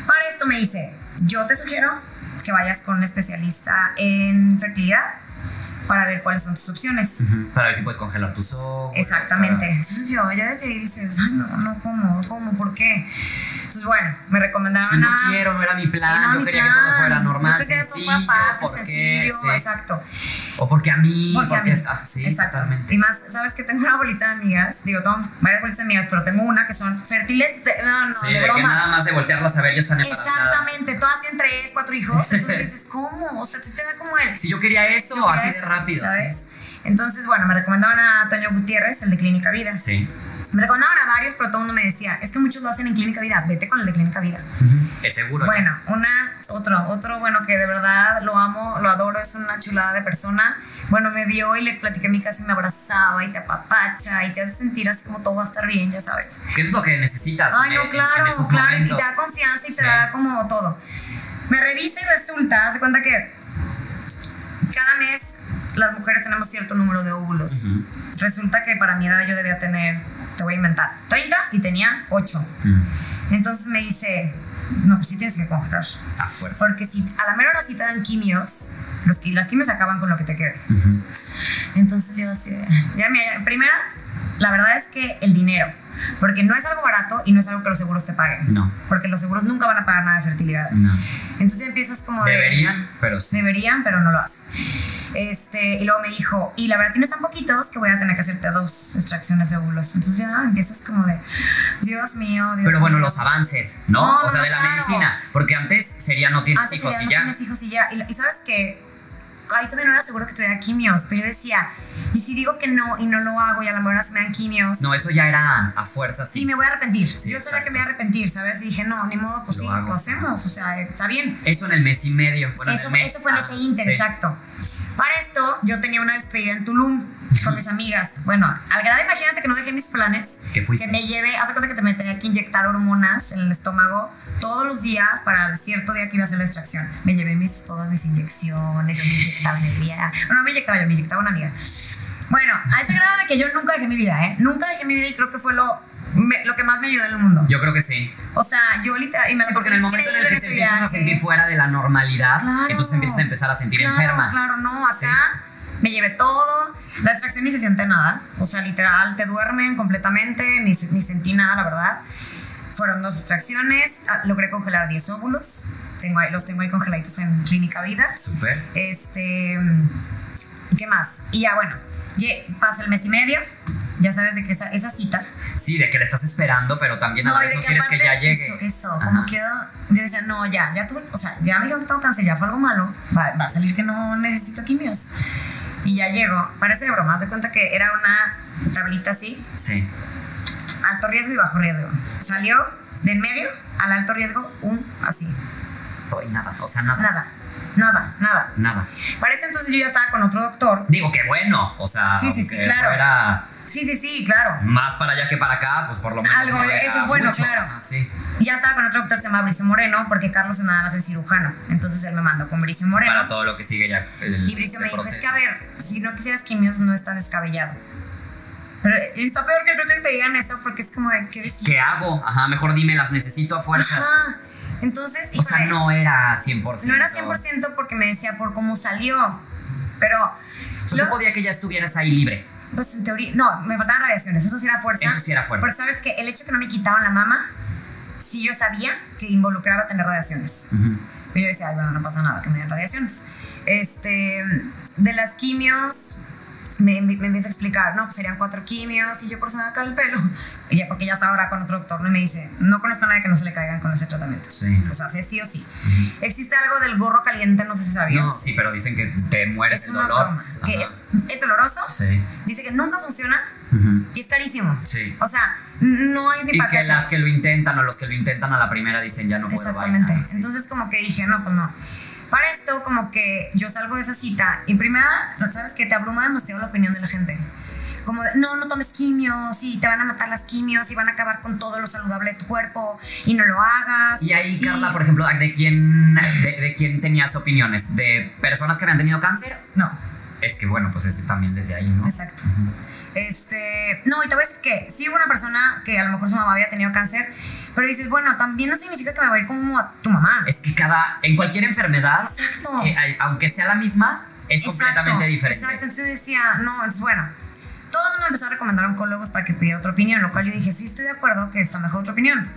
Para esto me dice, yo te sugiero que vayas con un especialista en fertilidad para ver cuáles son tus opciones. Para ver si puedes congelar tus ojos. Exactamente. Entonces yo ya desde ahí dices, ay, no, no, ¿cómo? ¿Cómo? ¿Por qué? Entonces, bueno, me recomendaron si no quiero, no era mi plan, no yo quería plan, que todo fuera normal, yo quería sencillo, que fácil, sencillo, sí. exacto. O porque a mí, porque, porque a mí. Ah, sí, exacto. totalmente. Y más, ¿sabes que Tengo una bolita de amigas, digo, tengo varias bolitas de amigas, pero tengo una que son fértiles, de, no, no, sí, de, de broma. que nada más de voltearlas a ver ya están embarazadas. Exactamente, todas tienen tres, cuatro hijos, entonces dices, ¿cómo? O sea, si te da como él. Si yo quería eso, yo quería así eso, de rápido, ¿sabes? Sí. Entonces, bueno, me recomendaron a Toño Gutiérrez, el de Clínica Vida. Sí. Me recomendaban a varios, pero todo el mundo me decía, es que muchos lo hacen en Clínica Vida, vete con el de Clínica Vida. Uh -huh. Es seguro. Bueno, una, otro, otro, bueno, que de verdad lo amo, lo adoro, es una chulada de persona. Bueno, me vio y le platiqué mi casa y me abrazaba y te apapacha y te hace sentir así como todo va a estar bien, ya sabes. ¿Qué es lo que necesitas? Ay, no, en, claro, en claro, momentos? y te da confianza y te da como todo. Me revisa y resulta, hace cuenta que cada mes las mujeres tenemos cierto número de óvulos. Uh -huh. Resulta que para mi edad yo debía tener, te voy a inventar, 30 y tenía 8. Uh -huh. Entonces me dice, no, pues sí tienes que congelar. A fuerza. Porque si a la mera hora sí te dan quimios, los, las quimios acaban con lo que te quede. Uh -huh. Entonces yo así, ya mira, primera, la verdad es que el dinero, porque no es algo barato y no es algo que los seguros te paguen. No. Porque los seguros nunca van a pagar nada de fertilidad. No. Entonces empiezas como de... Deberían, pero sí. Deberían, pero no lo hacen. Este, y luego me dijo, y la verdad tienes tan poquitos que voy a tener que hacerte dos extracciones de óvulos. Entonces ya empiezas como de, Dios mío, Dios Pero bueno, mío. los avances, ¿no? No, o sea, no, de la claro. medicina. Porque antes sería no tienes Antes hijos sería, y no ya. tienes hijos y ya. Y, y sabes que ahí también no era seguro que tuviera quimios, pero yo decía, y si digo que no y no lo hago y a la mejor se me dan quimios, No, eso ya era a fuerza, sí. y me voy a arrepentir. Sí, yo sabía que me iba a arrepentir, ¿sabes? Y dije, no, ni modo, pues Lo sí, hago. lo hacemos, o sea, está bien. Eso en el mes y medio. Bueno, Eso, en el mes. eso fue en Ah, ese inter, sí. exacto. Para esto, yo tenía una despedida en Tulum con mis amigas. Bueno, al grado, imagínate que no dejé mis planes. Que me llevé, haz de cuenta que te me tenía que inyectar hormonas en el estómago todos los días para el cierto día que iba a hacer la extracción. Me llevé mis, todas mis inyecciones, yo me inyectaba en el día. Bueno, no me inyectaba yo, me inyectaba una amiga. Bueno, a ese grado de que yo nunca dejé mi vida, ¿eh? Nunca dejé mi vida y creo que fue lo, me- lo que más me ayudó en el mundo. Yo creo que sí. o sea, yo literal. Y me Sí, porque en el momento en el que te empiezas a viaje. sentir fuera de la normalidad, Claro. entonces empiezas a empezar a sentir Claro, enferma. Claro, no, acá Sí. me llevé todo. La extracción ni se siente nada. O sea, literal, te duermen completamente, ni, ni sentí nada, la verdad. Fueron dos extracciones. ah, Logré congelar 10 óvulos. Tengo ahí, los tengo ahí congeladitos en Clínica Vida. Súper. Este. ¿Qué más? Y ya, bueno, pasa el mes y medio. Ya sabes de que esa, esa cita. Sí, de que le estás esperando, pero también a y vez de no quieres que ya llegue. Eso, eso Ajá. como que yo decía, no, ya, ya tuve, o sea, ya me dijeron que tengo cáncer, ya fue algo malo, va, va a salir que no necesito quimios. Y ya llego, parece de broma, haz de cuenta que era una tablita así, Sí. alto riesgo y bajo riesgo. Salió de en medio al alto riesgo un así, Ay, nada, o sea, nada. nada, nada, nada. Nada. Para ese entonces yo ya estaba con otro doctor. Digo que bueno, o sea, Sí, sí, sí, aunque eso claro. era Sí, sí, sí, claro. más para allá que para acá, pues por lo menos. Algo, eso es bueno, mucho. claro. Ah, sí. Y ya estaba con otro doctor, se llama Bricio Moreno, porque Carlos es nada más el cirujano. Entonces él me mandó con Bricio Sí, Moreno. Para todo lo que sigue ya. El, Y Bricio el me dijo, es que a ver, si no quisieras quimios no es tan descabellado. Pero está peor que creo que te digan eso porque es como de, ¿qué decir? ¿Qué hago? Ajá, mejor dime, las necesito a fuerzas. Ajá. Entonces, O sea, no era 100%. no era 100% porque me decía por cómo salió. Pero, O sea, lo- tú podía que ya estuvieras ahí libre. Pues en teoría, no, me faltaban radiaciones, eso sí era fuerza. Eso sí era fuerza. Pero sabes que el hecho que no me quitaban la mama, sí yo sabía que involucraba tener radiaciones. Pero yo decía, ay, bueno, no pasa nada, que me den radiaciones. Este, de las quimios, me, me empieza a explicar, no, pues serían cuatro quimios y yo por eso me va a caer el pelo. Y ya, porque ya está ahora con otro doctor, ¿no? y me dice, no conozco a nadie que no se le caigan con ese tratamiento. Sí. O sea, sí, sí o sí. Existe algo del gorro caliente, no sé si sabías. No, sí, pero dicen que te mueres es el dolor. broma. Que es, es doloroso. Sí. Dice que nunca funciona Ujú. y es carísimo. Sí. O sea, no hay ni Y para que las que lo intentan o los que lo intentan a la primera dicen ya no puedo. Exactamente. Entonces como que dije, no, pues no. Para esto como que yo salgo de esa cita y primera, sabes que te abruma demasiado la opinión de la gente. Como de, no, no tomes quimios y te van a matar las quimios y van a acabar con todo lo saludable de tu cuerpo y no lo hagas. Y ahí, Carla, por ejemplo, ¿de quién, de, de quién tenías opiniones? ¿De personas que habían tenido cáncer? No, Es que bueno, pues este también desde ahí, ¿no? exacto. Este, no, y te voy a decir que sí hubo una persona que a lo mejor su mamá había tenido cáncer, pero dices, bueno, también no significa que me va a ir como a tu mamá. Es que cada, en cualquier enfermedad, eh, aunque sea la misma, es Exacto, completamente diferente. Exacto, entonces decía, no, entonces bueno, todo el mundo me empezó a recomendar a oncólogos para que pidiera otra opinión, lo cual yo dije, sí, estoy de acuerdo que está mejor otra opinión.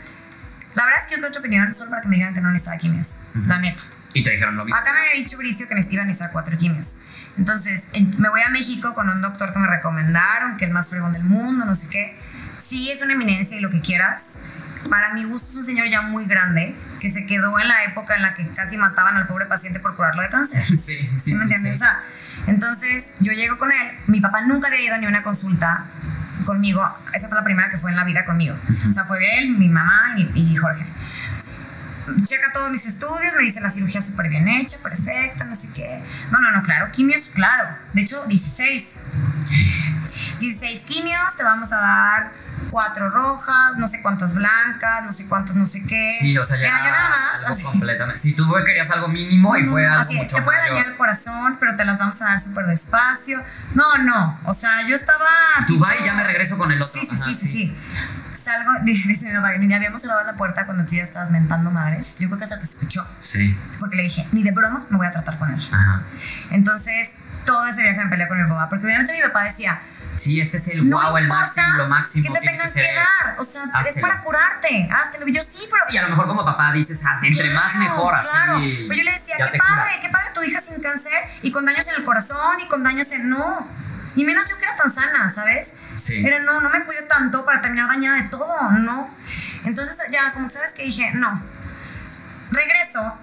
La verdad es que otra opinión solo para que me digan que no necesitaba quimios, la neta. Y te dijeron lo mismo. Acá me había dicho Bricio que necesitaba necesitar cuatro quimios. Entonces, en- me voy a México con un doctor que me recomendaron, que es el más fregón del mundo, no sé qué. Sí, es una eminencia y lo que quieras. Para mi gusto es un señor ya muy grande, que se quedó en la época en la que casi mataban al pobre paciente por curarlo de cáncer. Sí, sí, ¿Sí me entiendes? sí. O sea, entonces yo llego con él. Mi papá nunca había ido ni a una consulta conmigo. Esa fue la primera que fue en la vida conmigo. O sea, fue él, mi mamá y, y Jorge. Checa todos mis estudios, me dice la cirugía súper bien hecha, perfecta, no sé qué. No, no, no, claro, quimios, claro. De hecho, 16. 16 quimios, te vamos a dar cuatro rojas, no sé cuántas blancas, no sé cuántas, no sé qué. Sí, o sea, ya nada más, algo así. completamente. Si tú querías algo mínimo y fue algo así, mucho te puede mayor. dañar el corazón, pero te las vamos a dar súper despacio. No, no, o sea, yo estaba... Tú vas y ya me regreso con el otro. Sí, sí, Ajá, sí, sí, sí. Salgo, dice mi mamá, ni habíamos cerrado la puerta cuando tú ya estabas mentando madres. Yo creo que hasta te escuchó, Sí. porque le dije, ni de broma me voy a tratar con él. Ajá. Entonces, todo ese viaje me peleé con mi papá, porque obviamente mi papá decía, Sí, este es el no wow, el máximo, lo máximo. que te tengan que, dar, o sea, es para curarte, háztelo. Y yo sí, pero... Y a lo mejor como papá dices, ah, entre más Claro, mejor, así. Claro, pero yo le decía, qué padre, curas. qué padre tu hija sin cáncer y con daños en el corazón y con daños en... No, y menos yo que era tan sana, ¿sabes? Sí. Era, no, no me cuide tanto para terminar dañada de todo, ¿no? Entonces ya, como que sabes que dije, no. Regreso.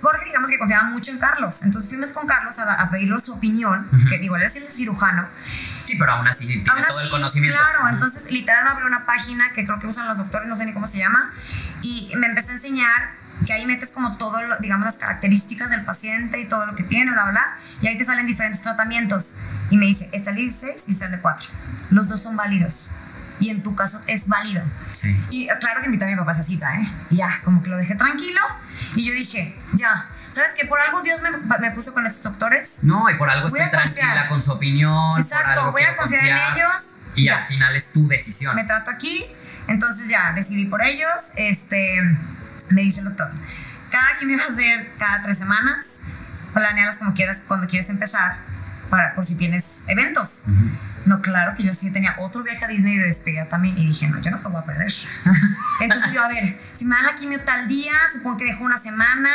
Jorge, digamos que confiaba mucho en Carlos. Entonces fuimos con Carlos a, a pedirle su opinión, que digo, él es el cirujano. Sí, pero aún así tiene Aún todo el así, conocimiento. Claro, Ujú. entonces literal abrió una página que creo que usan los doctores, no sé ni cómo se llama, y me empezó a enseñar que ahí metes como todo, lo- digamos, las características del paciente y todo lo que tiene, bla, bla, bla, y ahí te salen diferentes tratamientos. Y me dice, está el 16 y está el de 4. Los dos son válidos. Y en tu caso es válido. Sí. Y claro que invité a mi papá a esa cita, ¿eh? Y ya, como que lo dejé tranquilo. Y yo dije, ya, ¿sabes qué? Por algo Dios me, me puso con estos doctores. No, y por algo estoy a confiar. tranquila con su opinión. Exacto, voy a quiero confiar en ellos. Y Ya. al final es tu decisión. me trato aquí, entonces ya decidí por ellos, este, me dice el doctor, cada quimio va a ser cada tres semanas, planealas como quieras cuando quieres empezar, para, por si tienes eventos. No, claro que yo sí tenía otro viaje a Disney de despedida también y dije, no, yo no lo voy a perder. Entonces yo, a ver, si me dan la quimio tal día, supongo que dejo una semana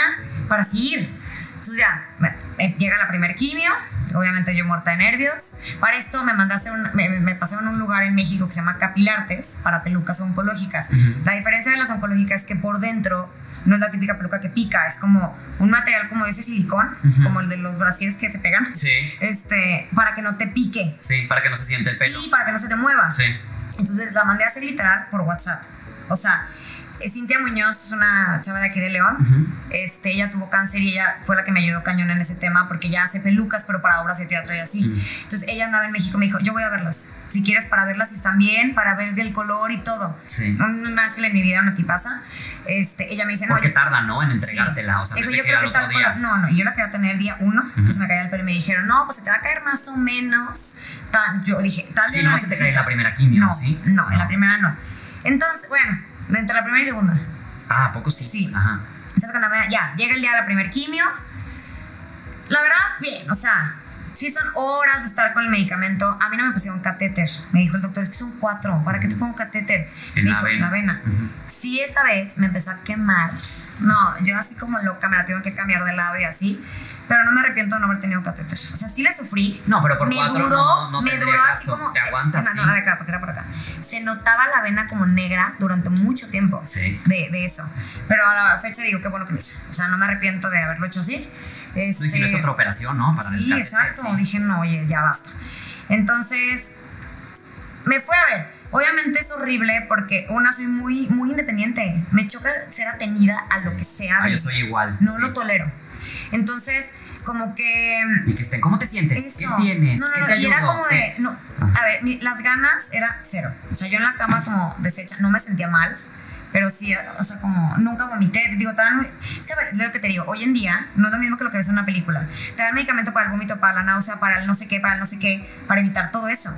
para así ir. Entonces ya, me- me llega la primera quimio, obviamente yo muerta de nervios. Para esto me mandaste un, me, me pasaron a un lugar en México que se llama Capilartes para pelucas oncológicas. La diferencia de las oncológicas es que por dentro no es la típica peluca que pica, es como un material como de ese silicón, como el de los brasieres que se pegan. Sí. Este, para que no te pique Sí, para que no se siente el pelo. y para que no se te mueva. Sí. Entonces la mandé a hacer literal por WhatsApp. O sea, Cintia Muñoz es una chava de aquí de León. este, ella tuvo cáncer y ella fue la que me ayudó cañón en ese tema porque ella hace pelucas, pero para obras de teatro y así. Entonces ella andaba en México, me dijo, yo voy a verlas. Si quieres, para verlas si están bien, para ver el color y todo. Sí. Un, un ángel en mi vida, una tipaza. Este, ella me dice, no, Porque yo- tarda, ¿no? En Sí. entregártela. O sea, Dijo, yo creo que tal día. No, no, yo la quería tener día uno, entonces me caía el pelo y me dijeron, no, pues se te va a caer más o menos. Tan, yo dije, tal Sí, día no lo se te cae la primera quimio, no, ¿sí? No, en la No. primera no. Entonces, bueno, entre la primera y segunda. Ah, ¿a poco sí? Sí. Ajá. Entonces, cuando me- ya, llega el día de la primer quimio. La verdad, bien, o sea, sí son horas de estar con el medicamento. A mí no me pusieron catéter. Me dijo el doctor, es que son cuatro. ¿Para qué te pongo catéter? En Me la dijo, vena. En la vena. Ujú. Sí, esa vez me empezó a quemar. No, yo así como loca me la tengo que cambiar de lado y así. Pero no me arrepiento de no haber tenido catéter. O sea, sí le sufrí. No, pero por me cuatro duró, no- no me duró así caso. como. Te aguantas, No, no, de acá, porque era por acá. Se notaba la vena como negra durante mucho tiempo Sí. de, de eso. Pero a la fecha digo, qué bueno que lo hice. O sea, no me arrepiento de haberlo hecho así. Este, No hiciste otra operación, ¿no? Para el Sí, exacto. sí. Dije, no, oye, ya basta. Entonces, me fue a ver. Obviamente es horrible porque una soy muy, muy independiente. Me choca ser atenida a lo que sea. Ah, yo soy igual. No sí. lo tolero. Entonces, como que Y que estén, ¿cómo te sientes? eso. ¿Qué tienes? No, no, ¿Qué no. te Y era como de. No, a ver, mi- las ganas era cero. O sea, yo en la cama como deshecha, no me sentía mal. Pero sí, o sea, como nunca vomité. Digo, te dan. Es que a ver, lo que te digo. Hoy en día no es lo mismo que lo que ves en una película. Te dan medicamento para el vómito, para la náusea, para el no sé qué, para el no sé qué, para evitar todo eso.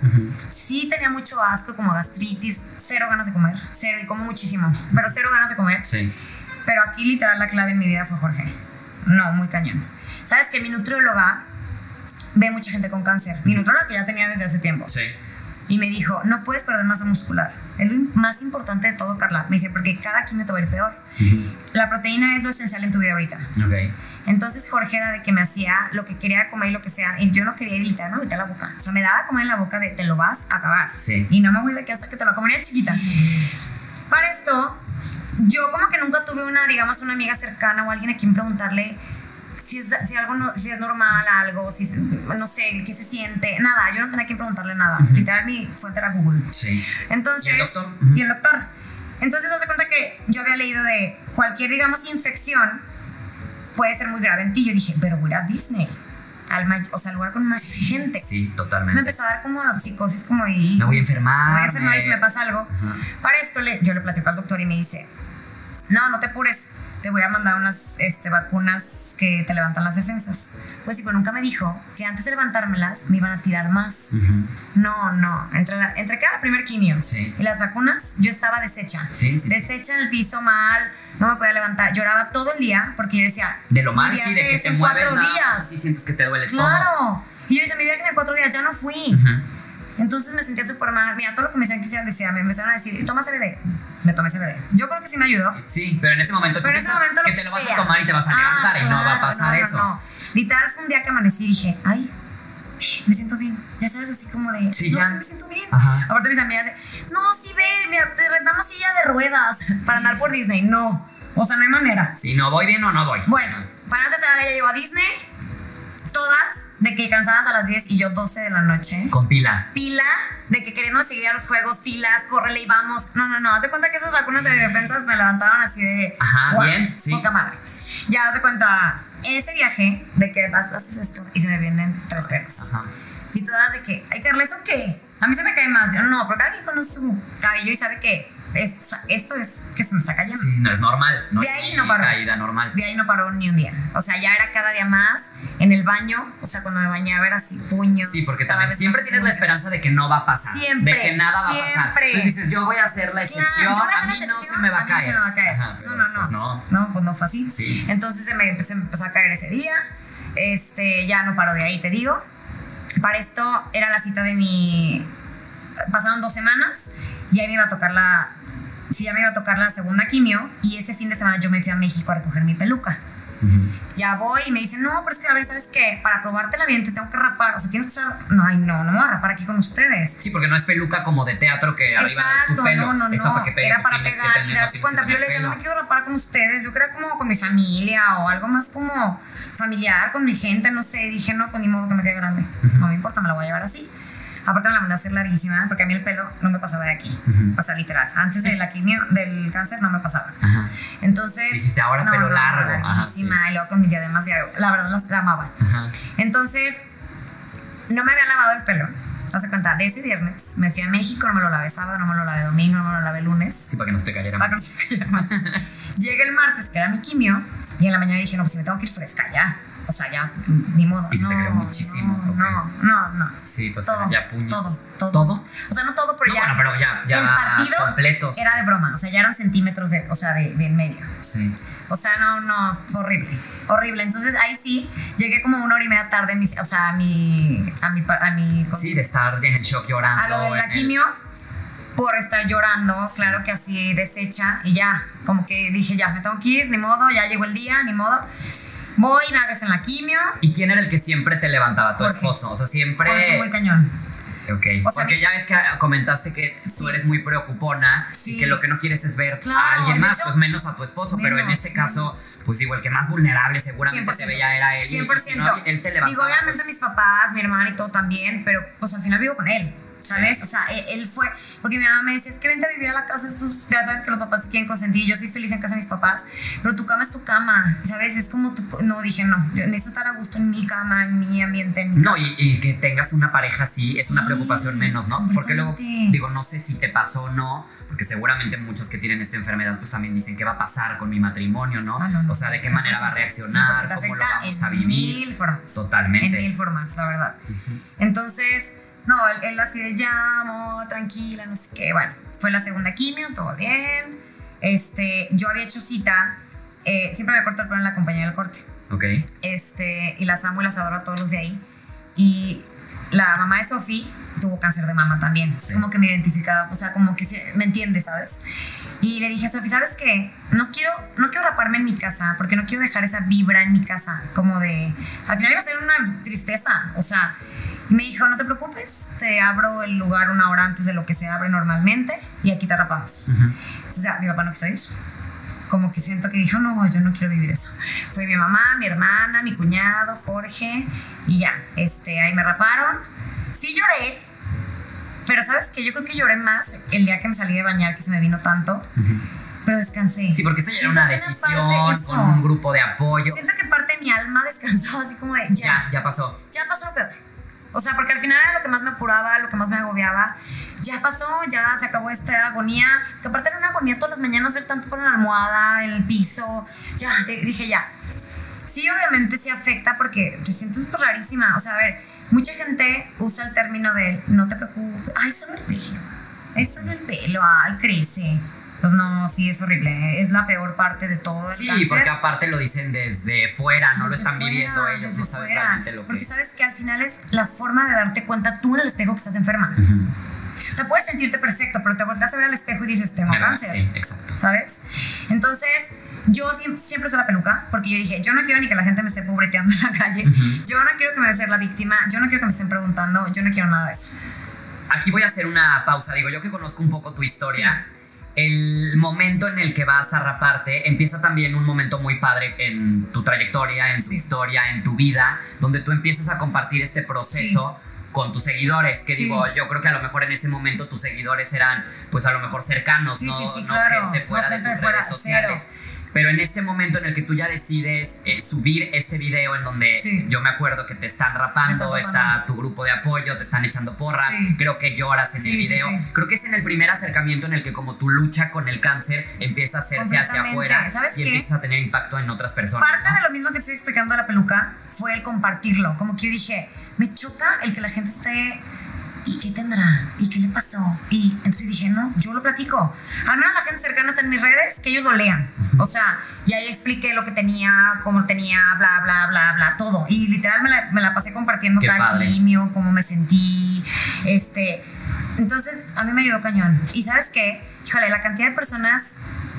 Sí tenía mucho asco, como gastritis, cero ganas de comer. Cero, y como muchísimo. Pero cero ganas de comer. Sí. Pero aquí literal la clave en mi vida fue Jorge. No, muy cañón. ¿Sabes que mi nutrióloga ve mucha gente con cáncer? Mi nutrióloga que ya tenía desde hace tiempo. Sí. Y me dijo, no puedes perder masa muscular. Es lo más importante de todo, Carla. Me dice, porque cada quimio te va a ir peor. La proteína es lo esencial en tu vida ahorita. Ok. Entonces Jorge era de que me hacía lo que quería comer y lo que sea. Y yo no quería literal, no meter la boca. O sea, me daba a comer en la boca de te lo vas a acabar. Sí. Y no me voy de aquí hasta que te lo comería chiquita. Para esto, yo como que nunca tuve una, digamos, una amiga cercana o alguien a quien preguntarle si es, si algo no, si es normal algo, si es- no sé, qué se siente, nada, yo no tenía a quien preguntarle nada. Literal, mi fuente era Google. Sí. Entonces, ¿Y el doctor? y el doctor. Entonces, hace cuenta que yo había leído de cualquier, digamos, infección puede ser muy grave en ti. Yo dije, pero voy a Disney, al o sea, al lugar con más gente. Sí, Entonces me totalmente. empezó a dar como la psicosis, como y Me voy a enfermar. me voy a enfermar y si me pasa algo. Para esto le, yo le platico al doctor y me dice, no, no te apures, te voy a mandar unas este, vacunas que te levantan las defensas. Pues pero nunca me dijo que antes de levantármelas me iban a tirar más. No, no, entre, la, entre cada primer quimio Sí. y las vacunas, yo estaba deshecha. Sí, sí. Deshecha en el piso mal, no me podía levantar. Lloraba todo el día porque yo decía, De lo mal, mi sí, de viaje que te mueves cuatro nada días. sientes que te duele todo. Claro. Y días ya no fui. Entonces me sentía súper mal. Mira, todo lo que me decían que hiciera, decía, me empezaron a decir, toma CBD. Me tomé CBD. Yo creo que sí me ayudó. Sí, pero en ese momento Pero tú en ese momento lo que te lo vas sea. a tomar y te vas a Ah, levantar y no va a pasar no, no, eso. no. Literal fue un día que amanecí y dije, ay, me siento bien. Ya sabes, así como de, Sí, no, ya. me siento bien. Ajá. Aparte mis amigas, no, sí ve, mira, te rentamos silla de ruedas para andar por Disney. No, o sea, no hay manera. Si no voy bien o no voy. Bueno, para no se ella llegó a Disney, todas de que cansadas a las 10 y yo 12 de la noche. Con pila. Pila de que queriendo seguir a los juegos, filas, córrele y vamos. No, no, no. Haz de cuenta que esas vacunas de defensas me levantaron así de. Ajá, "Guau, bien, sí. Poca madre. Ya haz de cuenta, ese viaje de que vas, haces esto y se me vienen tres perros. Ajá. Y todas de que, ay, Carla, ¿eso qué? A mí se me cae más. Yo, no, pero cada quien conoce su cabello y sabe que esto es que se me está cayendo. Sí, no es normal. No De ahí no paró. caída normal. De ahí no paró ni un día. O sea, ya era cada día más en el baño. O sea, cuando me bañaba era así, puños. Sí, porque también siempre tienes la esperanza de que no va a pasar. Siempre, De que nada va a pasar. Entonces dices, yo voy a hacer la Claro, excepción. a a mí la no se me va a caer. se me va a caer. Ajá, pero no, no, no. Pues no. No, pues no fue así. Sí. Entonces se me, se me empezó a caer ese día. Este, ya no paró de ahí, te digo. Para esto era la cita de mi. Pasaron dos semanas y ahí me iba a tocar la. Sí, ya me iba a tocar la segunda quimio y ese fin de semana yo me fui a México a recoger mi peluca. Ya voy y me dicen, no, pero es que a ver, ¿sabes qué? Para probártela bien te tengo que rapar. O sea, tienes que estar. No, ay, no, no me voy a rapar aquí con ustedes. Sí, porque no es peluca como de teatro que arriba es tu Exacto, pelo. no, no, no. para que Era para pegar y darse cuenta. Pero yo le decía, no me quiero rapar con ustedes. Yo quería como con mi familia o algo más como familiar, con mi gente, no sé. Dije, no, pues ni modo que me quede grande. No me importa, me la voy a llevar así. Aparte me la mandé a hacer larguísima porque a mí el pelo no me pasaba de aquí. O sea, literal. Antes de la quimio, del cáncer no me pasaba. Ajá. Entonces. Dijiste, ahora pelo largo. Ajá, larguísima, Y luego con mis diademas de. La verdad, las la amaba. Ajá. Entonces, no me había lavado el pelo. Hace cuenta, de ese viernes me fui a México, no me lo lavé sábado, no me lo lavé domingo, no me lo lavé lunes. Sí, para que no se te cayera Para que no más. se cayera más. Llegué el martes, que era mi quimio, y en la mañana dije, no, pues si me tengo que ir fresca ya. O sea, ya, ni modo. Y se no, te creó muchísimo, No, no, no, no. Sí, pues Todo, ya puños. todo, todo. ¿Todo? O sea, no todo, pero No, ya. bueno, pero ya, ya el partido completos. era de broma, o sea, ya eran centímetros de, o sea, de, de en medio. Sí. O sea, no, no, fue horrible, horrible. Entonces ahí sí, llegué como una hora y media tarde, a mi- o sea, a mi, a mi, a mi, Sí, de estar en el shock llorando. a lo de la el- quimio, por estar llorando, claro que así deshecha, y ya, como que dije, ya, me tengo que ir, ni modo, ya llegó el día, ni modo. Voy, me hagas en la quimio, ¿Y quién era el que siempre te levantaba? Tu Jorge. esposo. O sea, siempre. fue muy cañón. Ok. O sea, Porque mi- ya ves que comentaste que tú eres muy preocupona Sí. y que lo que no quieres es ver Claro, a alguien más, hecho, pues menos a tu esposo. pero en menos, este caso, pues digo, el que más vulnerable seguramente te veía era él. y- y 100%. si no, él te levantaba. Digo, obviamente pues, mis papás, mi hermana y todo también, pero pues al final vivo con él. ¿Sabes? O sea, él, él fue, porque mi mamá me decía, es que vente a vivir a la casa, estos, ya sabes que los papás te quieren consentir, yo soy feliz en casa de mis papás, pero tu cama es tu cama, ¿sabes? Es como tu, no, dije, no, yo necesito estar a gusto en mi cama, en mi ambiente, en mi No, casa. y, y que tengas una pareja así es una Sí, preocupación menos, ¿no? Porque luego, digo, no sé si te pasó o no, porque seguramente muchos que tienen esta enfermedad, pues también dicen qué va a pasar con mi matrimonio, ¿no? Ah, no, no, o sea, de qué 100%. manera va a reaccionar, cómo lo vamos en a vivir. mil formas. Totalmente. En mil formas, la verdad. Entonces, no, él, él así de llamo, tranquila, no sé qué. Bueno, fue la segunda quimio, todo bien. Este, yo había hecho cita, eh, siempre me corto el pelo en la compañía del corte. Ok. Este, y las amo y las adoro a todos los de ahí. Y la mamá de Sofi tuvo cáncer de mama también. Sí. como que me identificaba, o sea, como que se- me entiende, ¿sabes? Y le dije a Sofi, ¿sabes qué? No quiero, no quiero raparme en mi casa, porque no quiero dejar esa vibra en mi casa, como de, al final iba a ser una tristeza, o sea, me dijo, no te preocupes, te abro el lugar una hora antes de lo que se abre normalmente y aquí te rapamos. Entonces, ya, mi papá no quiso ir como que siento que dijo, no, yo no quiero vivir eso. Fue mi mamá, mi hermana, mi cuñado, Jorge, y ya, este, ahí me raparon. Sí lloré, pero sabes que yo creo que lloré más el día que me salí de bañar, que se me vino tanto, pero descansé. Sí, porque esta ya era una decisión con un grupo de apoyo. Siento que parte de mi alma descansó así como de, Ya, ya, ya pasó. ya pasó lo peor. O sea, porque al final era lo que más me apuraba, lo que más me agobiaba. Ya pasó, ya se acabó esta agonía. Que aparte era una agonía todas las mañanas ver tanto por una almohada, el piso. Ya, dije ya. Sí, obviamente sí afecta porque te sientes pues, rarísima. O sea, a ver, mucha gente usa el término de no te preocupes. Ay, solo el pelo. Es solo el pelo. Ay, crece. Pues no, sí, es horrible. Es la peor parte de todo el Sí, cáncer. porque aparte lo dicen desde fuera, no lo están fuera, viviendo ellos, no saben fuera. realmente lo que Porque es. sabes que al final es la forma de darte cuenta tú en el espejo que estás enferma. O sea, puedes sentirte perfecto, pero te volteas a ver al espejo y dices, tengo cáncer. Sí, exacto. ¿Sabes? Entonces, yo siempre, siempre usé la peluca porque yo dije, yo no quiero ni que la gente me esté pobreteando en la calle. Yo no quiero que me ser la víctima. Yo no quiero que me estén preguntando. Yo no quiero nada de eso. Aquí voy a hacer una pausa. Digo, yo que conozco un poco tu historia, el momento en el que vas a raparte empieza también un momento muy padre en tu trayectoria, en tu Sí. historia, en tu vida, donde tú empiezas a compartir este proceso. Con tus seguidores, que Sí. digo, yo creo que a lo mejor en ese momento tus seguidores eran, pues a lo mejor cercanos, Sí, no, sí, sí, no claro. gente No fuera gente de de tus fuera, redes sociales. Pero en este momento en el que tú ya decides eh, subir este video en donde Sí. yo me acuerdo que te están rapando, está tu grupo de apoyo, te están echando porras, Sí. creo que lloras en el Sí, sí, video. Creo que es en el primer acercamiento en el que como tu lucha con el cáncer empieza a hacerse hacia afuera ¿Sabes y qué? empiezas a tener impacto en otras personas. Parte ¿no? de lo mismo que estoy explicando de la peluca fue el compartirlo. Como que yo dije, me choca el que la gente esté. ¿Y qué tendrá? ¿Y qué le pasó? Y entonces dije, no, yo lo platico. Al menos la gente cercana está en mis redes, que ellos lo lean. O sea, y ahí expliqué lo que tenía, cómo tenía, bla, bla, bla, bla, todo. Y literal me la, me la pasé compartiendo Qué cada padre. quimio, cómo me sentí. Este. Entonces, a mí me ayudó cañón. Y sabes qué? Híjole, la cantidad de personas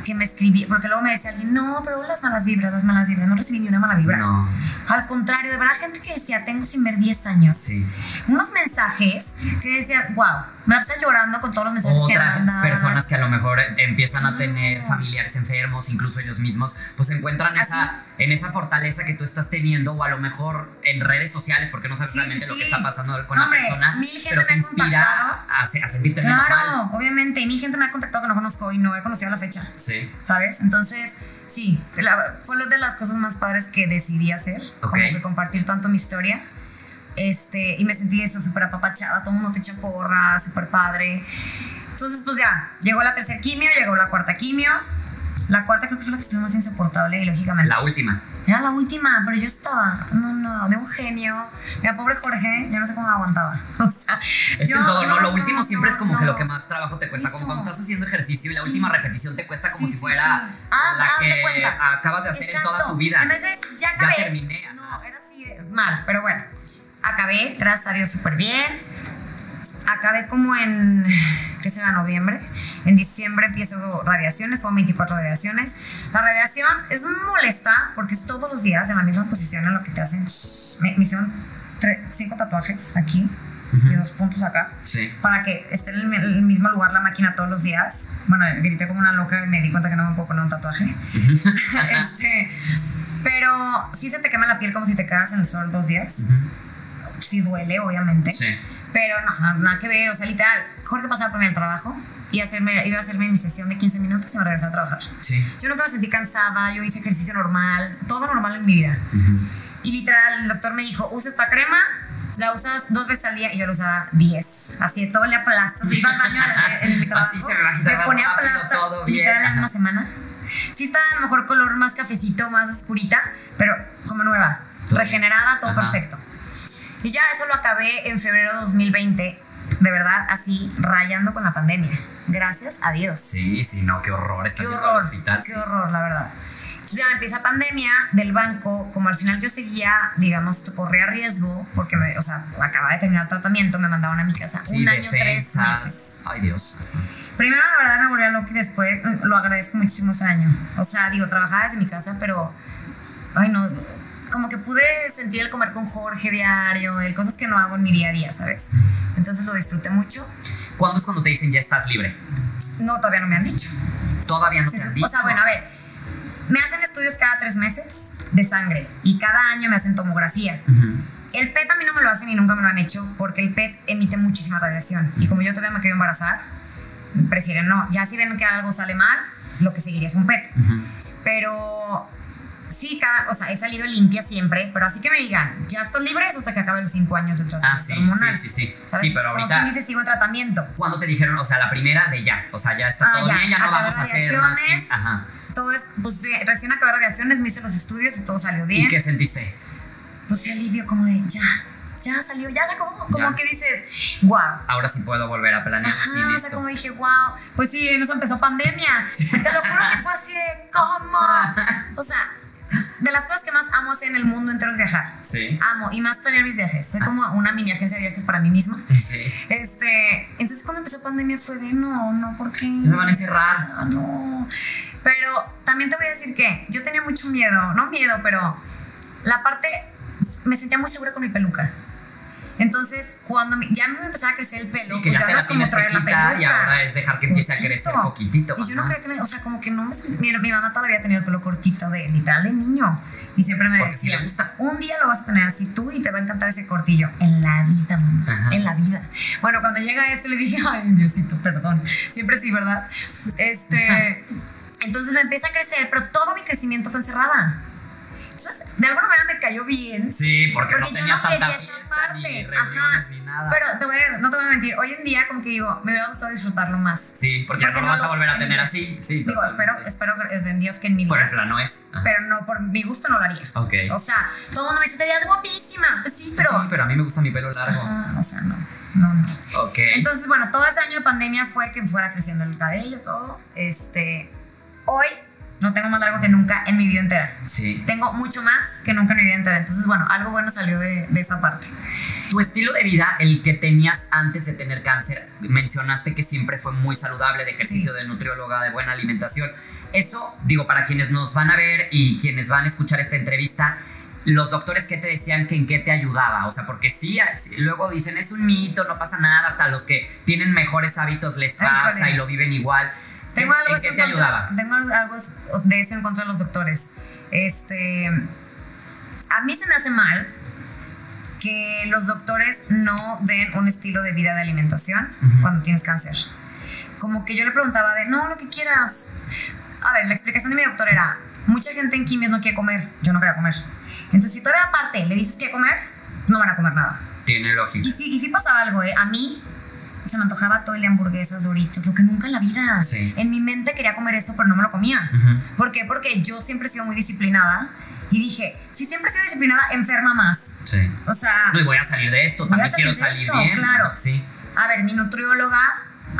que me escribí, porque luego me decía alguien, no, pero las malas vibras, las malas vibras, no recibí ni una mala vibra. No, Al contrario, de verdad, gente que decía, tengo sin ver 10 años. sí. Unos mensajes que decían, wow, me la pasé llorando con todos los mensajes que mandaban. personas que a lo mejor empiezan a Claro. tener familiares enfermos, incluso ellos mismos, pues encuentran Así. esa, en esa fortaleza que tú estás teniendo, o a lo mejor en redes sociales, porque no sabes Sí, realmente sí, lo que está pasando con la persona, mil gente pero me inspira a, se- a sentirte menos mal. Claro, obviamente. Y mi gente me ha contactado que no conozco y no he conocido a la fecha. Sí. ¿Sabes? Entonces, sí, la- fue una de las cosas más padres que decidí hacer, Ok. como que compartir tanto mi historia. Este, y me sentí eso súper apapachada, todo el mundo te echa porra, súper padre. Entonces, pues ya, llegó la tercera quimio, llegó la cuarta quimio. La cuarta creo que fue la que estuvo más insoportable y lógicamente. La última. Era la última, pero yo estaba, no, no, de un genio. Mira, pobre Jorge, yo no sé cómo aguantaba. O sea, Es que yo- en todo, ¿no? no, Lo último no, siempre es como no, que lo no. que más trabajo te cuesta. Como Eso. cuando estás haciendo ejercicio y la Sí. última repetición te cuesta como Sí, si fuera sí. Ah, la de que cuenta. acabas de hacer en toda Exacto. tu vida. En vez de, ya Ya acabé. terminé, ajá. No, era así mal, pero bueno. Acabé, gracias a Dios, súper bien. Acabé como en, ¿qué será? Noviembre. En diciembre empiezo radiaciones, fueron 24 radiaciones. La radiación es molesta porque es todos los días en la misma posición en lo que te hacen. Me, me hicieron tre- cinco tatuajes aquí y dos puntos acá Sí. para que esté en el, mi- el mismo lugar la máquina todos los días. Bueno, grité como una loca y me di cuenta que no me puedo poner un tatuaje. este, pero sí se te quema la piel como si te quedaras en el sol dos días. Sí duele, obviamente. Sí. Pero no, nada que ver. O sea, literal, Jorge pasaba por mí al trabajo y hacerme, iba a hacerme mi sesión de 15 minutos y me regresaba a trabajar. Sí. Yo nunca me sentí cansada, yo hice ejercicio normal, todo normal en mi vida. Y literal, el doctor me dijo, usa esta crema, la usas dos veces al día y yo la usaba 10. Así de todo le aplastas. Iba al baño en, mi trabajo. Así se me me ponía rápido plasta todo bien, literal en una semana. Sí está a lo mejor color más cafecito, más oscurita, pero como nueva, Todo regenerada, todo Ajá. perfecto. Y ya eso lo acabé en febrero de 2020, de verdad, así rayando con la pandemia. Gracias a Dios. Sí, sí, no, qué horror. Qué horror, hospital. qué sí. horror, la verdad. Entonces ya empieza pandemia del banco, como al final yo seguía, digamos, corría riesgo, porque, me, o sea, acababa de terminar el tratamiento, me mandaban a mi casa Sí, un año, tres defensas. meses. Ay, Dios. Primero, la verdad, me volví a loca y después mm, lo agradezco muchísimo ese año. O sea, digo, trabajaba desde mi casa, pero, ay, no, como que pude sentir el comer con Jorge diario, el cosas que no hago en mi día a día, ¿sabes? Entonces lo disfruté mucho. ¿Cuándo es cuando te dicen ya estás libre? No, todavía no me han dicho. Todavía no Se han dicho. O sea, bueno, a ver, me hacen estudios cada tres meses de sangre y cada año me hacen tomografía. Ujú. El PET a mí no me lo hacen y nunca me lo han hecho porque el PET emite muchísima radiación. Y como yo todavía me quiero embarazar, prefieren no. Ya si ven que algo sale mal, lo que seguiría es un PET. Pero sí, cada, o sea, he salido limpia siempre, pero así que me digan, ya estás libre hasta que acabe los cinco años del tratamiento Ah, sí, hormonal. sí, sí, sí. ¿Sabes? Sí, pero Como ahorita- quien dice, sigo en tratamiento. ¿Cuándo te dijeron? O sea, la primera de ya. O sea, ya está Ah, todo ya, bien, ya no vamos a hacer más. radiaciones. Ajá. Todo es, pues sí, recién acabé radiaciones, me hice los estudios y todo salió bien. ¿Y qué sentiste? Pues sí, alivio como de ya. ya salió, ya se. Como que dices, wow. Ahora sí puedo volver a planear Ajá, o sea, como dije, wow. Pues sí, nos empezó pandemia. Te lo juro que fue así de, ¿cómo? O sea, de las cosas que más amo hacer en el mundo entero es viajar. Sí. Amo y más planear mis viajes. Soy como una mini agencia de viajes para mí misma. Sí. Este, entonces cuando empezó pandemia fue de no, no, ¿por qué? Me van a encerrar. Ah, no. Pero también te voy a decir que yo tenía mucho miedo, no miedo, pero la parte, me sentía muy segura con mi peluca. Entonces, cuando me- ya me empezaba a crecer el pelo, Sí, que ya pues te no la tienes traer la quitar y peluca. ahora es dejar que empiece a crecer poquitito. Y yo no creo que, me- o sea, como que no me Mira, mi mamá todavía tenía el pelo cortito, de literal de niño. Y siempre me Porque sí decía, le gusta. un día lo vas a tener así tú y te va a encantar ese cortillo. En la vida, mamá. Ajá. En la vida. Bueno, cuando llega este le dije, ay, Diosito, perdón. Siempre sí, ¿verdad? Este. Entonces me empieza a crecer, pero todo mi crecimiento fue encerrada. Entonces, de alguna manera me cayó bien. Sí, porque, Porque no yo tenías no quería tanta esa fiesta, parte. ni Ajá. ni nada. Pero te voy a- no te voy a mentir, hoy en día como que digo, me hubiera gustado disfrutarlo más. Sí, porque, Porque no lo no vas a volver a en tener así. Sí, Digo, espero, totalmente. espero en Dios que en mi Por el vida. plano es. Ajá. Pero no, por mi gusto no lo haría. Ok. O sea, todo el mundo me dice, te veías guapísima. Pues sí, pero... Sí, pero a mí me gusta mi pelo largo. Ah, o sea, no, no, no. Ok. Entonces, bueno, todo ese año de pandemia fue que fuera creciendo el cabello, todo. Este, hoy no tengo más largo que nunca en mi vida entera. sí. Tengo mucho más que nunca en mi vida entera. Entonces, bueno, algo bueno salió de, de esa parte. Tu estilo de vida, el que tenías antes de tener cáncer, mencionaste que siempre fue muy saludable, de ejercicio, Sí. de nutrióloga, de buena alimentación. Eso, digo, para quienes nos van a ver y quienes van a escuchar esta entrevista, los doctores que te decían que en qué te ayudaba, o sea, porque sí, luego dicen es un mito, no pasa nada, hasta los que tienen mejores hábitos les Ay, pasa y lo viven igual. Tengo ¿En- algo, ¿En qué te ayudaba? tengo algo de eso en contra de los doctores. Este, a mí se me hace mal que los doctores no den un estilo de vida de alimentación cuando tienes cáncer. Como que yo le preguntaba de, no, lo que quieras. A ver, la explicación de mi doctor era, mucha gente en quimios no quiere comer, yo no quería comer. Entonces, si todavía aparte le dices que comer, no van a comer nada. Tiene lógica. Y sí, y sí pasaba algo, ¿eh? A mí se me antojaba todo el día hamburguesas, doritos, lo que nunca en la vida. Sí. En mi mente quería comer eso, pero no me lo comía. Ujú. ¿Por qué? Porque yo siempre he sido muy disciplinada y dije, si siempre he sido disciplinada, enferma más. Sí. O sea, No, y voy a salir de esto, también quiero salir de esto, bien. claro. Sí. a ver, mi nutrióloga,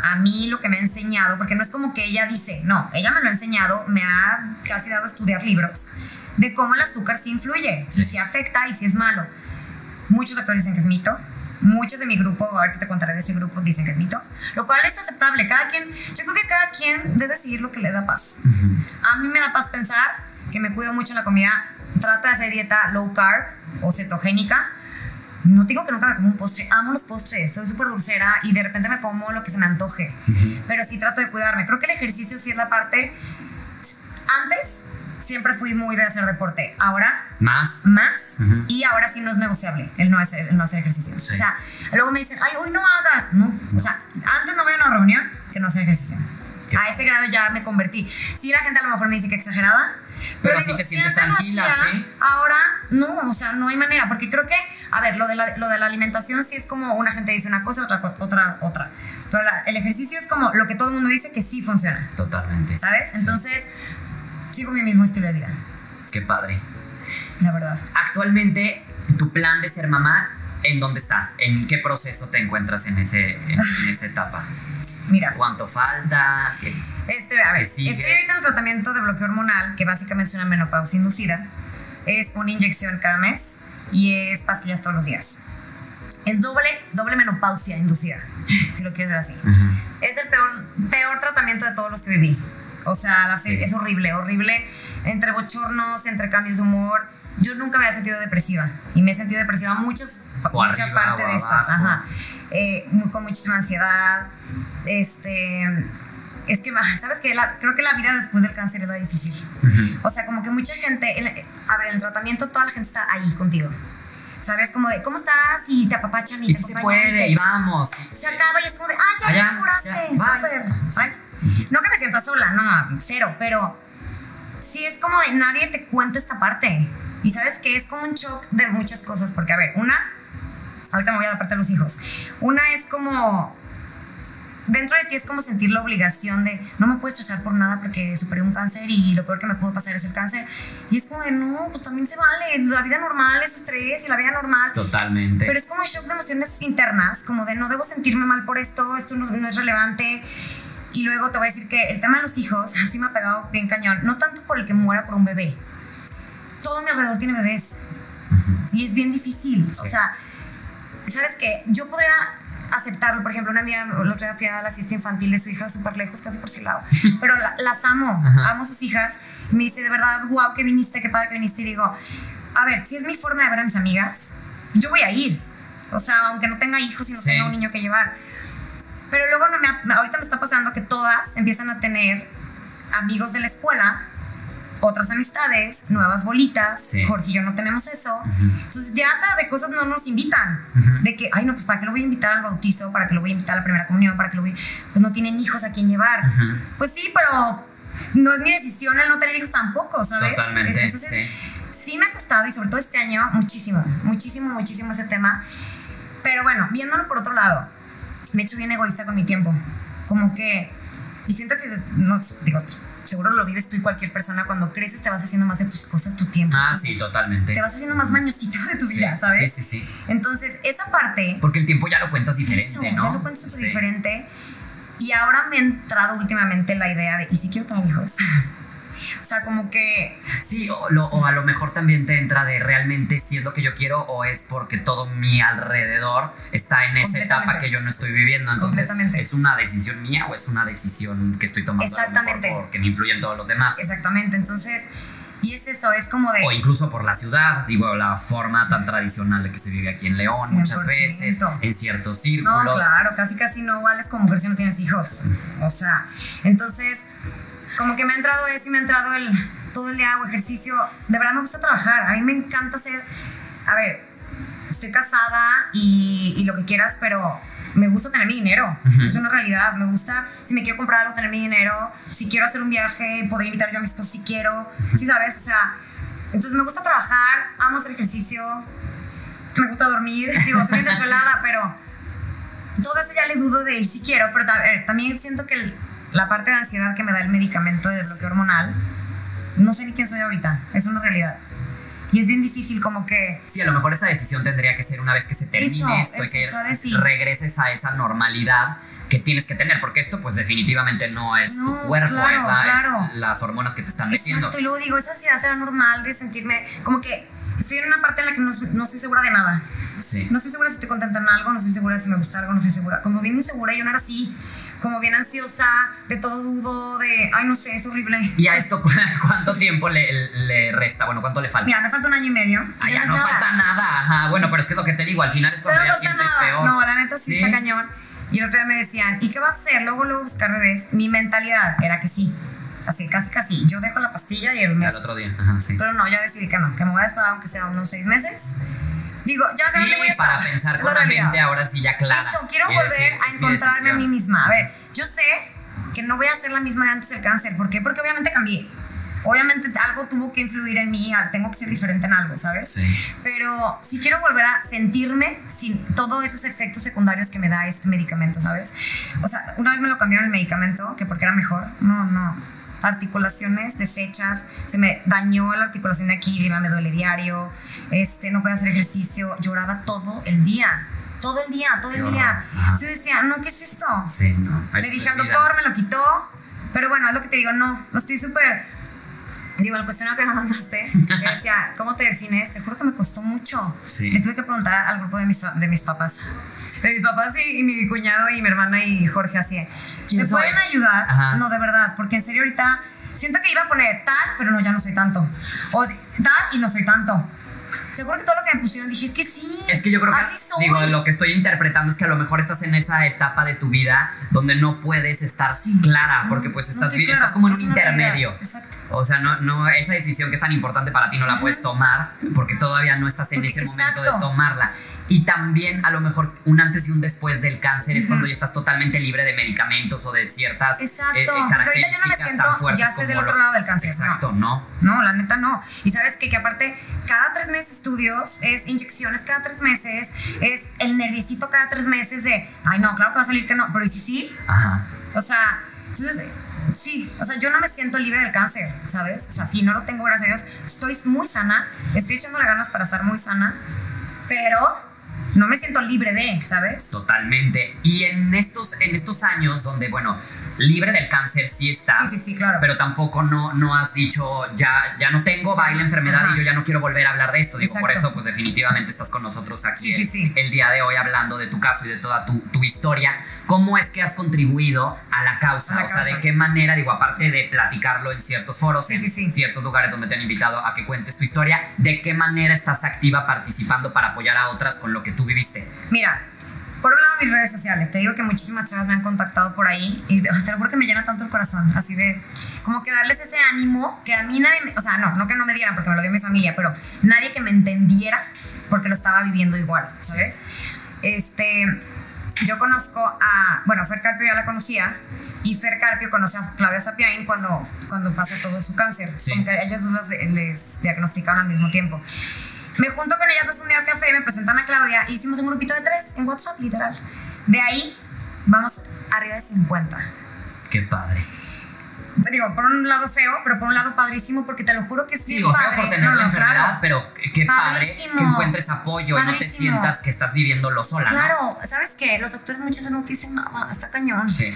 a mí lo que me ha enseñado, porque no es como que ella dice, no, ella me lo ha enseñado, me ha casi dado a estudiar libros de cómo el azúcar sí influye, Sí. y si afecta y si es malo. Muchos doctores dicen que es mito. Muchos de mi grupo, ahorita te contaré de ese grupo, dicen que es mito. Lo cual es aceptable. Cada quien, yo creo que cada quien debe seguir lo que le da paz. A mí me da paz pensar que me cuido mucho en la comida. Trato de hacer dieta low carb o cetogénica. No digo que nunca me como un postre. Amo los postres. Soy súper dulcera y de repente me como lo que se me antoje. Pero sí trato de cuidarme. Creo que el ejercicio sí es la parte. Antes siempre fui muy de hacer deporte. Ahora Más. más y ahora sí no es negociable el no hacer, el no hacer ejercicio. Sí. O sea, luego me dicen, ay, hoy no hagas. No, o sea, antes no voy a una reunión que no hacer ejercicio. Qué A ese grado ya me convertí. Sí, la gente a lo mejor me dice que exagerada. Pero Pero, así digo, te si sientes tranquila, hacía, ¿sí? Ahora no, o sea, no hay manera. Porque creo que, a ver, lo de la, lo de la alimentación sí es como una gente dice una cosa, otra, otra, otra. Pero la- el ejercicio es como lo que todo el mundo dice que sí funciona. Totalmente. ¿Sabes? Sí. Sigo mi mismo estilo de vida, Qué padre. la verdad. Actualmente, tu plan de ser mamá, ¿en dónde está? ¿En qué proceso te encuentras en, ese, en, en esa etapa? Mira, ¿Cuánto falta? ¿Qué- Este, a ver, sigue. estoy ahorita en un tratamiento de bloqueo hormonal, que básicamente es una menopausia inducida. Es una inyección cada mes y es pastillas todos los días. Es doble, doble menopausia inducida, si lo quieres ver así. Es el peor, peor tratamiento de todos los que viví. O sea, la Sí. es horrible, horrible. Entre bochornos, entre cambios de humor. Yo nunca me había sentido depresiva. Y me he sentido depresiva muchas, O mucha arriba parte de estas. Ajá. Eh, muy- con muchísima ansiedad. Este. Es que, ¿sabes qué? La- creo que la vida después del cáncer es la difícil. O sea, como que mucha gente. el- a ver, en el tratamiento toda la gente está ahí contigo. ¿Sabes? Como de, ¿cómo estás? Y te apapachan y, Y te si se puede, y vamos. se acaba y es como de, ah, ya Allá, me curaste, súper. No que me sienta sola, no, cero, pero sí es como de nadie te cuenta esta parte. Y sabes que es como un shock de muchas cosas, porque a ver, una, ahorita me voy a la parte de los hijos. Una es como dentro de ti es como sentir la obligación de no me puedo estresar por nada porque superé un cáncer y lo peor que me pudo pasar es el cáncer. Y es como de no, pues también se vale. La vida normal es estrés y la vida normal. Totalmente. Pero es como un shock de emociones internas, como de no debo sentirme mal por esto, esto no, no es relevante. Y luego te voy a decir que el tema de los hijos sí me ha pegado bien cañón. No tanto por el que muera por un bebé. Todo mi alrededor tiene bebés. Y es bien difícil. O sea, ¿sabes qué? Yo podría aceptarlo. Por ejemplo, una amiga, el otro día fui a la fiesta infantil de su hija súper lejos, casi por su lado. Pero la- las amo, amo sus hijas. Me dice, de verdad, wow, que viniste, qué padre que viniste. Y digo, a ver, si es mi forma de ver a mis amigas, yo voy a ir. O sea, aunque no tenga hijos y no Sí. tenga un niño que llevar. Pero luego no me ahorita me está pasando que todas empiezan a tener amigos de la escuela, otras amistades, nuevas bolitas. Sí. Jorge y yo no tenemos eso. Entonces ya hasta de cosas no nos invitan. De que, ay no, pues para qué lo voy a invitar al bautizo, para qué lo voy a invitar a la primera comunión, para que lo voy... Pues no tienen hijos a quien llevar. Pues sí, pero no es mi decisión el no tener hijos tampoco, ¿sabes? Totalmente, Entonces, sí. sí me ha costado y sobre todo este año muchísimo, muchísimo, muchísimo ese tema. Pero bueno, viéndolo por otro lado, me he hecho bien egoísta con mi tiempo. Como que, y siento que, no digo, seguro lo vives tú y cualquier persona, cuando creces te vas haciendo más de tus cosas, tu tiempo. Ah, sí, totalmente. Te vas haciendo más mañosito de tu Sí, vida, ¿sabes? Sí, sí, sí. Entonces, esa parte, Porque el tiempo ya lo cuentas diferente, eso, ¿no? ya lo cuento súper Sí. diferente. Y ahora me ha entrado últimamente la idea de, ¿y si quiero tener hijos? o sea, como que Sí, o, lo- o a lo mejor también te entra de realmente si es lo que yo quiero o es porque todo mi alrededor está en esa etapa que yo no estoy viviendo. Entonces. ¿es una decisión mía o es una decisión que estoy tomando Exactamente. porque me influyen todos los demás? Exactamente, entonces, y es eso, es como de... O incluso por la ciudad, digo, la forma tan tradicional de que se vive aquí en León muchas 100%. veces, en ciertos No, círculos. claro, casi casi no vales como mujer si no tienes hijos. O sea, entonces, como que me ha entrado eso y me ha entrado el... Todo el día hago ejercicio. De verdad me gusta trabajar. A mí me encanta hacer... A ver, estoy casada y, y lo que quieras, pero me gusta tener mi dinero. Es una realidad. Me gusta, si me quiero comprar algo, tener mi dinero. Si quiero hacer un viaje, poder invitar yo a mi esposo si quiero. Sí, ¿sabes? O sea, entonces me gusta trabajar, amo hacer ejercicio, me gusta dormir. Digo, soy bien desvelada, pero todo eso ya le dudo de si quiero. Pero a ver, también siento que el- la parte de ansiedad que me da el medicamento de bloqueo hormonal, no sé ni quién soy ahorita. Es una realidad. Y es bien difícil como que... Sí, a lo mejor esa decisión tendría que ser una vez que se termine Eso, esto y eso, que ¿sabes? Sí. regreses a esa normalidad que tienes que tener, porque esto pues definitivamente no es tu No, cuerpo, claro, es, la- es claro. las hormonas que te están metiendo. Exacto, y luego digo, esa ansiedad será normal de sentirme como que estoy en una parte en la que no, no estoy segura de nada. Sí. No estoy segura si estoy contenta en algo, no estoy segura si me gusta algo, no estoy segura. Como bien insegura, yo no era así. Como bien ansiosa, de todo dudo, de, ay, no sé, es horrible. ¿Y a esto cu- cuánto tiempo le, le resta? Bueno, ¿cuánto le falta? Mira, me falta un año y medio. Ah, Ya no nada. falta nada. Ajá, bueno, pero es que es lo que te digo, al final es Pero cuando no ya falta sientes nada. peor. No, la neta sí, Sí. está cañón. Y el otro día me decían, ¿y qué vas a hacer? Luego, luego buscar bebés. Mi mentalidad era que sí. Así, casi, casi. Yo dejo la pastilla y el mes. al otro día, ajá, sí. Pero no, ya decidí que no, que me voy a esperar aunque sea unos seis meses. Digo, ya Sí, voy a estar. para pensar con la la realidad. mente ahora sí ya clara. Eso, quiero volver decir, a encontrarme a mí misma. A ver, yo sé que no voy a ser la misma de antes del cáncer. ¿Por qué? Porque obviamente cambié. Obviamente algo tuvo que influir en mí, tengo que ser diferente en algo, ¿sabes? Sí. Pero si quiero volver a sentirme sin todos esos efectos secundarios que me da este medicamento, ¿sabes? O sea, una vez me lo cambiaron el medicamento, que porque era mejor. No, no. Articulaciones deshechas, se me dañó la articulación de aquí, me duele diario, este, no puedo hacer ejercicio, lloraba todo el día. Todo el día, todo Qué el horror. día. Ajá. Yo decía, no, ¿qué es esto? Sí, no. Le dije al doctor, me lo quitó. Pero bueno, es lo que te digo, no, no estoy súper. Digo, el cuestionario que me mandaste, que decía, ¿cómo te defines? Te juro que me costó mucho. Sí. Le tuve que preguntar al grupo de mis, de mis papás. De mis papás y, y mi cuñado y mi hermana y Jorge así. ¿Quién ¿Me soy? pueden ayudar? Ajá. No, de verdad, porque en serio ahorita siento que iba a poner tal, pero no, ya no soy tanto. O tal y no soy tanto. Te juro que todo lo que me pusieron dije, es que sí. Es que yo creo que, así soy. digo, lo que estoy interpretando es que a lo mejor estás en esa etapa de tu vida donde no puedes estar Sí. clara, No, porque pues no estás, clara, estás como en un realidad. intermedio. Exacto. O sea, no, no, esa decisión que es tan importante para ti no la puedes tomar porque todavía no estás en Porque- ese momento de exacto. tomarla. Y también a lo mejor un antes y un después del cáncer es cuando ya estás totalmente libre de medicamentos o de ciertas Exacto. eh, eh, Porque ahorita yo no me características siento, ya estoy del otro lado del cáncer, no. Exacto, no. No, la neta no. Y sabes qué? que aparte, cada tres meses estudios, es inyecciones cada tres meses, es el nerviosito cada tres meses de, ay no, claro que va a salir que no, pero ¿y si sí? Ajá. O sea, entonces, sí, o sea, yo no me siento libre del cáncer, ¿sabes? O sea, sí, no lo tengo, gracias a Dios. Estoy muy sana, estoy echándole ganas para estar muy sana, pero no me siento libre de, ¿sabes? Totalmente. Y en estos, en estos años donde, bueno, libre del cáncer sí estás. Sí, sí, sí, claro. Pero tampoco no, no has dicho, ya, ya no tengo, va la enfermedad Ajá. y yo ya no quiero volver a hablar de esto. Digo, por Exacto. eso, pues definitivamente estás con nosotros aquí Sí, el, sí, el día de hoy hablando de tu caso y de toda tu, tu historia. ¿Cómo es que has contribuido a la causa? A la o sea, ¿de causa. qué manera, digo, aparte de platicarlo en ciertos foros, en ciertos lugares donde te han invitado a que cuentes tu historia, ¿de qué manera estás activa participando para apoyar a otras con lo que tú viviste? Mira, por un lado mis redes sociales, te digo que muchísimas chavas me han contactado por ahí y te lo juro que me llena tanto el corazón, así de como que darles ese ánimo que a mí nadie, me- o sea, no, no que no me dieran porque me lo dio mi familia, pero nadie que me entendiera porque lo estaba viviendo igual, ¿sabes? Este, yo conozco a, bueno, Fer Carpio ya la conocía y Fer Carpio conoce a Claudia Sapiain cuando, cuando pasa todo su cáncer, Sí. como que a ellas dos les diagnosticaron al mismo tiempo. Me junto con ellas dos un día al café, me presentan a Claudia y hicimos un grupito de tres en WhatsApp, literal. De ahí vamos arriba de 50. Qué padre. Digo, por un lado feo, pero por un lado padrísimo, porque te lo juro que Sí, bien o sea, por tener No, la enfermedad, claro. pero qué padre que encuentres apoyo y no te sientas que estás viviéndolo sola, ¿no? Claro, ¿sabes qué? Los doctores muchas veces no te dicen nada, está cañón. Sí.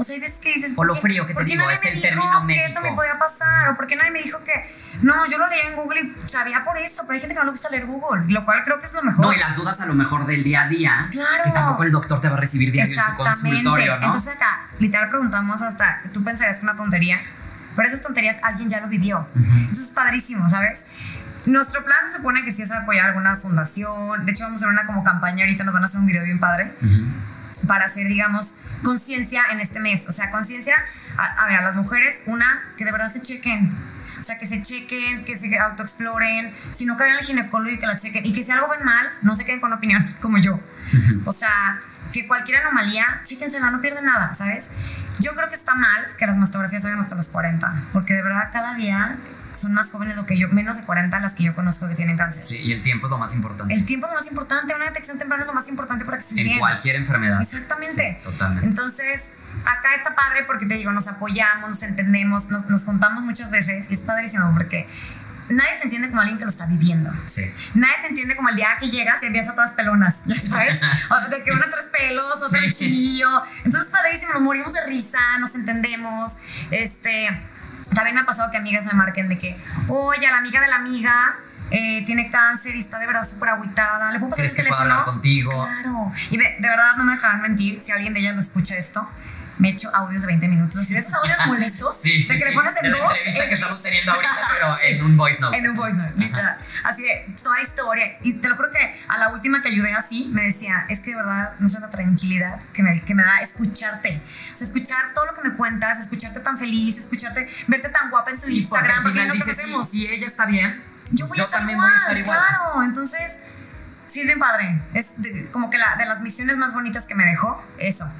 O sea, hay veces que dices. O lo ¿por qué- frío que te digo, nadie es me el dijo término que esto médico. me podía pasar? ¿O por qué nadie me dijo que.? No, yo lo leía en Google y sabía por eso, pero hay gente que no le gusta leer Google, lo cual creo que es lo mejor. No, y las dudas a lo mejor del día a día, Claro. que tampoco el doctor te va a recibir diario en su consultorio, ¿no? Entonces acá, literal, preguntamos hasta, tú pensarías que una tontería, pero esas tonterías alguien ya lo vivió. Entonces es padrísimo, ¿sabes? Nuestro plan se supone que sí es apoyar alguna fundación. De hecho, vamos a hacer una como campaña ahorita, nos van a hacer un video bien padre para hacer, digamos, conciencia en este mes. O sea, conciencia, a, a ver, a las mujeres, una, que de verdad se chequen. O sea, que se chequen, que se autoexploren. Si no vayan al ginecólogo y que la chequen. Y que si algo ven mal, no se queden con opinión, como yo. O sea, que cualquier anomalía, chéquensela, no pierden nada, ¿sabes? Yo creo que está mal que las mastografías hagan hasta los 40. Porque de verdad, cada día son más jóvenes lo que yo, menos de 40 las que yo conozco que tienen cáncer. Sí, y el tiempo es lo más importante. El tiempo es lo más importante, una detección temprana es lo más importante para que estés en bien. cualquier enfermedad. Exactamente. Sí, totalmente. Entonces, acá está padre porque te digo, nos apoyamos, nos entendemos, nos, nos juntamos muchas veces y es padrísimo porque nadie te entiende como alguien que lo está viviendo. Sí. Nadie te entiende como el día que llegas y envías a todas pelonas, ya sabes. O sea, de que una tres pelos, otra Sí. el chinillo. Entonces, padrísimo, nos morimos de risa, nos entendemos. Este, también me ha pasado que amigas me marquen de que, oye, a la amiga de la amiga eh, tiene cáncer y está de verdad súper agüitada. ¿Le puedo pasar el ¿Crees que puedo teléfono? hablar contigo? Claro. Y de, de verdad no me dejarán mentir, si alguien de ellas lo escucha esto, me he hecho audios de 20 minutos. Así de esos audios molestos, Sí, de que le pones en entrevista que X. estamos teniendo ahorita, pero en un voice note. En un voice note, literal. Así de toda historia. Y te lo juro que a la última que ayudé así, me decía, es que de verdad no sé la tranquilidad que me, que me da escucharte. O sea, escuchar todo lo que me cuentas, escucharte tan feliz, escucharte, verte tan guapa en tu Sí, porque Instagram, al porque final no dices, si, si ella está bien, yo voy a estar también igual, voy a estar igual. Claro, entonces, sí es bien padre. Es de- como que la, de las misiones más bonitas que me dejó, eso.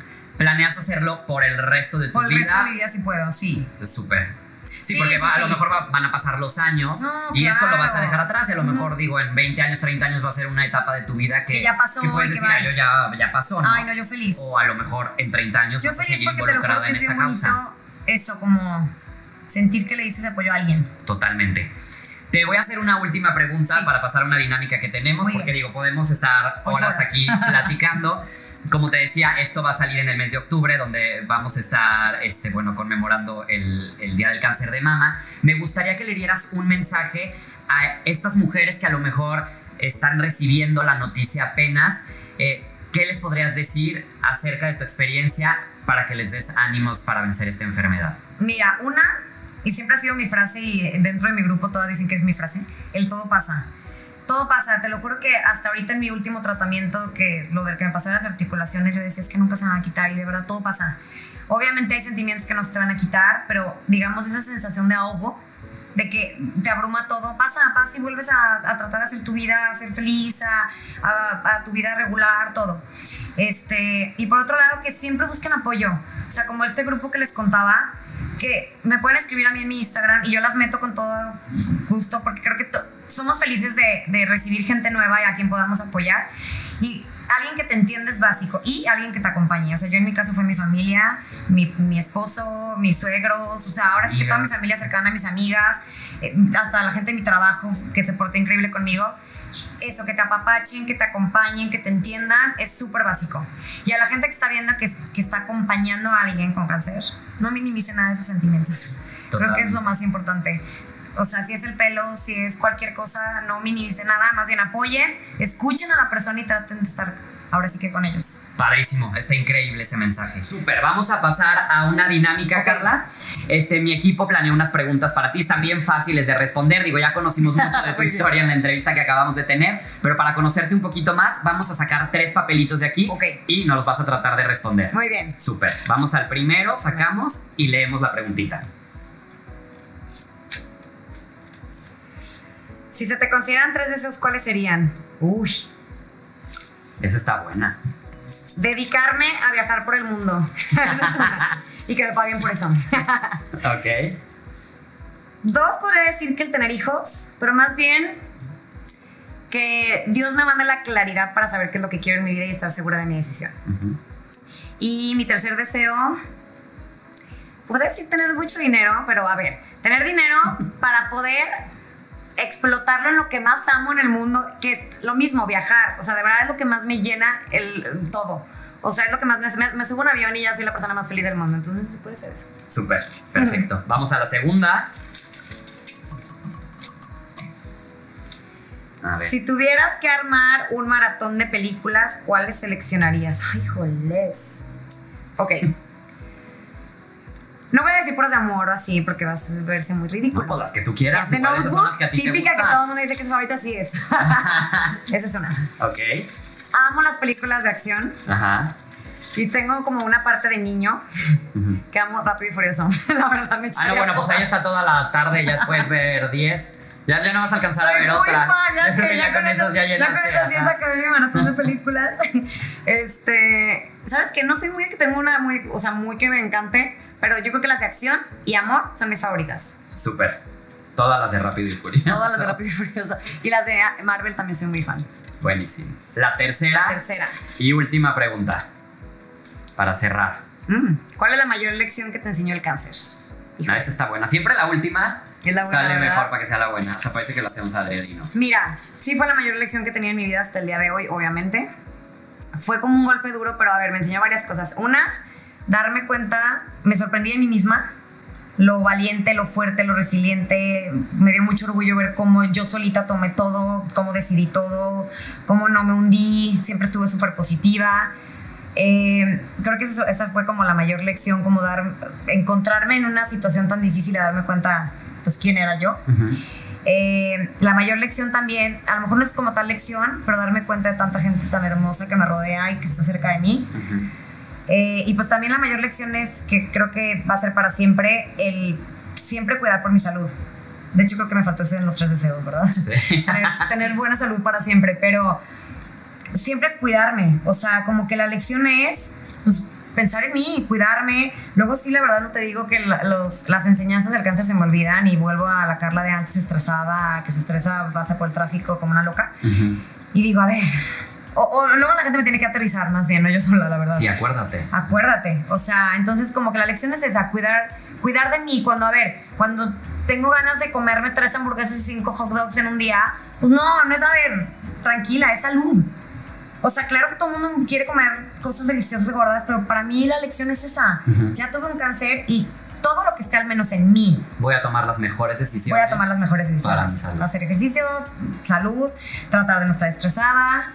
¿Planeas hacerlo por el resto de tu Por el vida? resto de mi vida si puedo, sí. Súper. Sí, Sí, porque sí, va- a lo mejor va- van a pasar los años No, y esto lo vas a dejar atrás y a lo mejor digo en 20 años, 30 años va a ser una etapa de tu vida que, Que ya pasó que puedes que decir, bye. "Ah, yo ya, ya pasó, ¿no? Ay, no, yo feliz. O a lo mejor en 30 años Yo vas a feliz seguir porque te lo juro involucrada que en es esta causa. eso, como sentir que le dices apoyo a alguien. Totalmente. Te voy a hacer una última pregunta Sí. para pasar a una dinámica que tenemos, Muy porque bien. digo, podemos estar horas. aquí platicando. Como te decía, esto va a salir en el mes de octubre, donde vamos a estar, este, bueno, conmemorando el, el Día del Cáncer de Mama. Me gustaría que le dieras un mensaje a estas mujeres que a lo mejor están recibiendo la noticia apenas. Eh, ¿Qué les podrías decir acerca de tu experiencia para que les des ánimos para vencer esta enfermedad? Mira, una, y siempre ha sido mi frase, y dentro de mi grupo todas dicen que es mi frase, el todo pasa. Todo pasa, te lo juro que hasta ahorita en mi último tratamiento, que lo del que me pasó las articulaciones, yo decía es que nunca se van a quitar y de verdad todo pasa. Obviamente hay sentimientos que no se te van a quitar, pero digamos esa sensación de ahogo de que te abruma todo, pasa, pasa y vuelves a, a tratar de hacer tu vida, a ser feliz, a, a- a tu vida regular, todo. Este, y por otro lado, que siempre busquen apoyo. O sea, como este grupo que les contaba, que me pueden escribir a mí en mi Instagram y yo las meto con todo gusto porque creo que somos felices de, de recibir gente nueva y a quien podamos apoyar. Y alguien que te entiende es básico y alguien que te acompañe. O sea, yo en mi caso fue mi familia, mi, mi esposo, mis suegros, o sea, ahora sí que toda mi familia cercana, mis amigas, eh, hasta la gente de mi trabajo que se portó increíble conmigo. Eso, que te apapachen, que te acompañen, que te entiendan, es súper básico. Y a la gente que está viendo que, que está acompañando a alguien con cáncer, no minimice nada de esos sentimientos. Creo que es lo más importante. O sea, si es el pelo, si es cualquier cosa, no minimice nada, más bien apoyen, escuchen a la persona y traten de estar ahora sí que con ellos. Padrísimo, está increíble ese mensaje. Súper, vamos a pasar a una dinámica. Carla. Este, mi equipo planeó unas preguntas para ti, están bien fáciles de responder. Digo, ya conocimos mucho de tu historia en la entrevista que acabamos de tener, pero para conocerte un poquito más, vamos a sacar tres papelitos de aquí y nos los vas a tratar de responder. Muy bien. Súper, vamos al primero, sacamos y leemos la preguntita. Si se te consideran tres deseos, ¿cuáles serían? Uy, Esa está buena. dedicarme a viajar por el mundo. Y que me paguen por eso. Ok. Dos, podría decir que el tener hijos, pero más bien que Dios me mande la claridad para saber qué es lo que quiero en mi vida y estar segura de mi decisión. Ujú. Y mi tercer deseo, podría decir tener mucho dinero, pero a ver, tener dinero para poder explotarlo en lo que más amo en el mundo, que es lo mismo, viajar. O sea, de verdad es lo que más me llena el todo. O sea, es lo que más me, me, me subo a un avión y ya soy la persona más feliz del mundo. Entonces, puede ser eso. Súper, perfecto. Vamos a la segunda. A ver. Si tuvieras que armar un maratón de películas, ¿cuáles seleccionarías? Ay, joles. Ok. No voy a decir puras de amor o así, porque vas a verse muy ridículo. No, las que tú quieras. Las Notebook, que a típica que todo el mundo dice que su favorita, sí es. Esa es una. Ok. Amo las películas de acción Ajá. y tengo como una parte de niño que amo Rápido y Furioso. La verdad me Ah, no, bueno, pues ahí está toda la tarde, ya puedes ver 10. Ya, ya no vas a alcanzar a Soy ver muy otra. fan, ya sé, que ya, con esos ya ya con esos 10 ajá. acabé mi maratón de películas. Este, ¿sabes qué? No soy muy de que tengo una muy, o sea, muy que me encante, pero yo creo que las de acción y amor son mis favoritas. Súper. Todas las de Rápido y Furioso. Todas las de Rápido y Furioso. Y las de Marvel también soy muy fan. Buenísimo. La tercera Tercera. y última pregunta. Para cerrar. Mm, ¿Cuál es la mayor lección que te enseñó el cáncer? No, esa está buena. Siempre la última Es la buena, sale ¿verdad? mejor para que sea la buena. Hasta parece que la hacemos adredino. Mira, sí fue la mayor lección que tenía en mi vida hasta el día de hoy, obviamente. Fue como un golpe duro, pero a ver, me enseñó varias cosas. Una, darme cuenta, me sorprendí de mí misma, lo valiente, lo fuerte, lo resiliente. Me dio mucho orgullo ver cómo yo solita tomé todo, cómo decidí todo, cómo no me hundí, siempre estuve súper positiva. Eh, creo que eso- esa fue como la mayor lección, como dar, encontrarme en una situación tan difícil y darme cuenta, pues, quién era yo. Eh, la mayor lección también, a lo mejor no es como tal lección, pero darme cuenta de tanta gente tan hermosa que me rodea y que está cerca de mí. Eh, y pues también la mayor lección es que creo que va a ser para siempre el siempre cuidar por mi salud. De hecho, creo que me faltó eso en los tres deseos, ¿verdad? Sí. tener, tener buena salud para siempre, pero siempre cuidarme. O sea, como que la lección es pues, pensar en mí, cuidarme. Luego sí, la verdad no te digo que la- los- las enseñanzas del cáncer se me olvidan y vuelvo a la Carla de antes estresada, que se estresa hasta por el tráfico como una loca. Ujú. Y digo, a ver, o, o luego la gente me tiene que aterrizar más bien, no yo sola, la verdad. Sí, acuérdate. Acuérdate, o sea, entonces como que la lección es esa, cuidar, cuidar de mí. Cuando, a ver, cuando tengo ganas de comerme tres hamburguesas y cinco hot dogs en un día, pues no, no es, a ver, tranquila, es salud. O sea, claro que todo el mundo quiere comer cosas deliciosas y gordas, pero para mí la lección es esa. Ujú. Ya tuve un cáncer y todo lo que esté al menos en mí, Voy a tomar las mejores decisiones. voy a tomar las mejores Para mi decisiones. salud. Hacer ejercicio, salud, tratar de no estar estresada.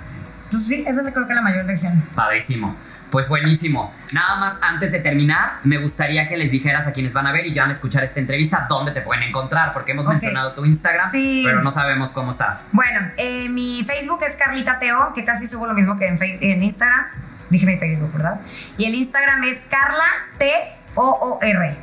Entonces sí, esa es creo que la mayor lección. Padrísimo. Pues buenísimo. Nada más antes de terminar, me gustaría que les dijeras a quienes van a ver y van a escuchar esta entrevista dónde te pueden encontrar, porque hemos mencionado tu Instagram, Sí. pero no sabemos cómo estás. Bueno, eh, mi Facebook es Carlita Teo, que casi subo lo mismo que en, Face- en Instagram. Dije mi Facebook, ¿verdad? Y el Instagram es Carla T O O R.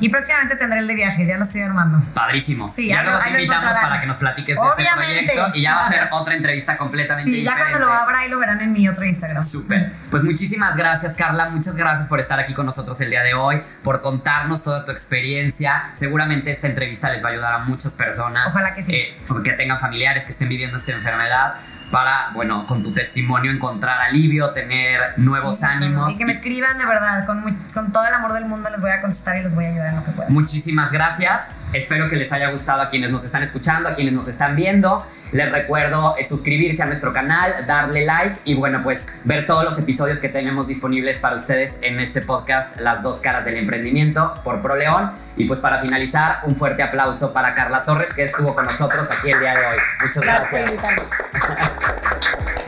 Y próximamente tendré el de viajes, ya lo estoy armando. Padrísimo. Sí, ya luego te invitamos para que nos platiques de este proyecto y ya va a ser otra entrevista completamente Sí, ya diferente. cuando lo abra ahí lo verán en mi otro Instagram. Súper. Pues muchísimas gracias, Carla. Muchas gracias por estar aquí con nosotros el día de hoy, por contarnos toda tu experiencia. Seguramente esta entrevista les va a ayudar a muchas personas. Ojalá que sí. eh, que tengan familiares que estén viviendo esta enfermedad para, bueno, con tu testimonio encontrar alivio, tener nuevos Sí, ánimos. Y que me escriban de verdad, con, con todo el amor del mundo les voy a contestar y les voy a ayudar en lo que pueda. Muchísimas gracias. Espero que les haya gustado a quienes nos están escuchando, a quienes nos están viendo. Les recuerdo eh, suscribirse a nuestro canal, darle like y bueno, pues ver todos los episodios que tenemos disponibles para ustedes en este podcast, Las dos caras del emprendimiento por ProLeón. Y pues para finalizar, un fuerte aplauso para Carla Torres que estuvo con nosotros aquí el día de hoy. Muchas Gracias gracias.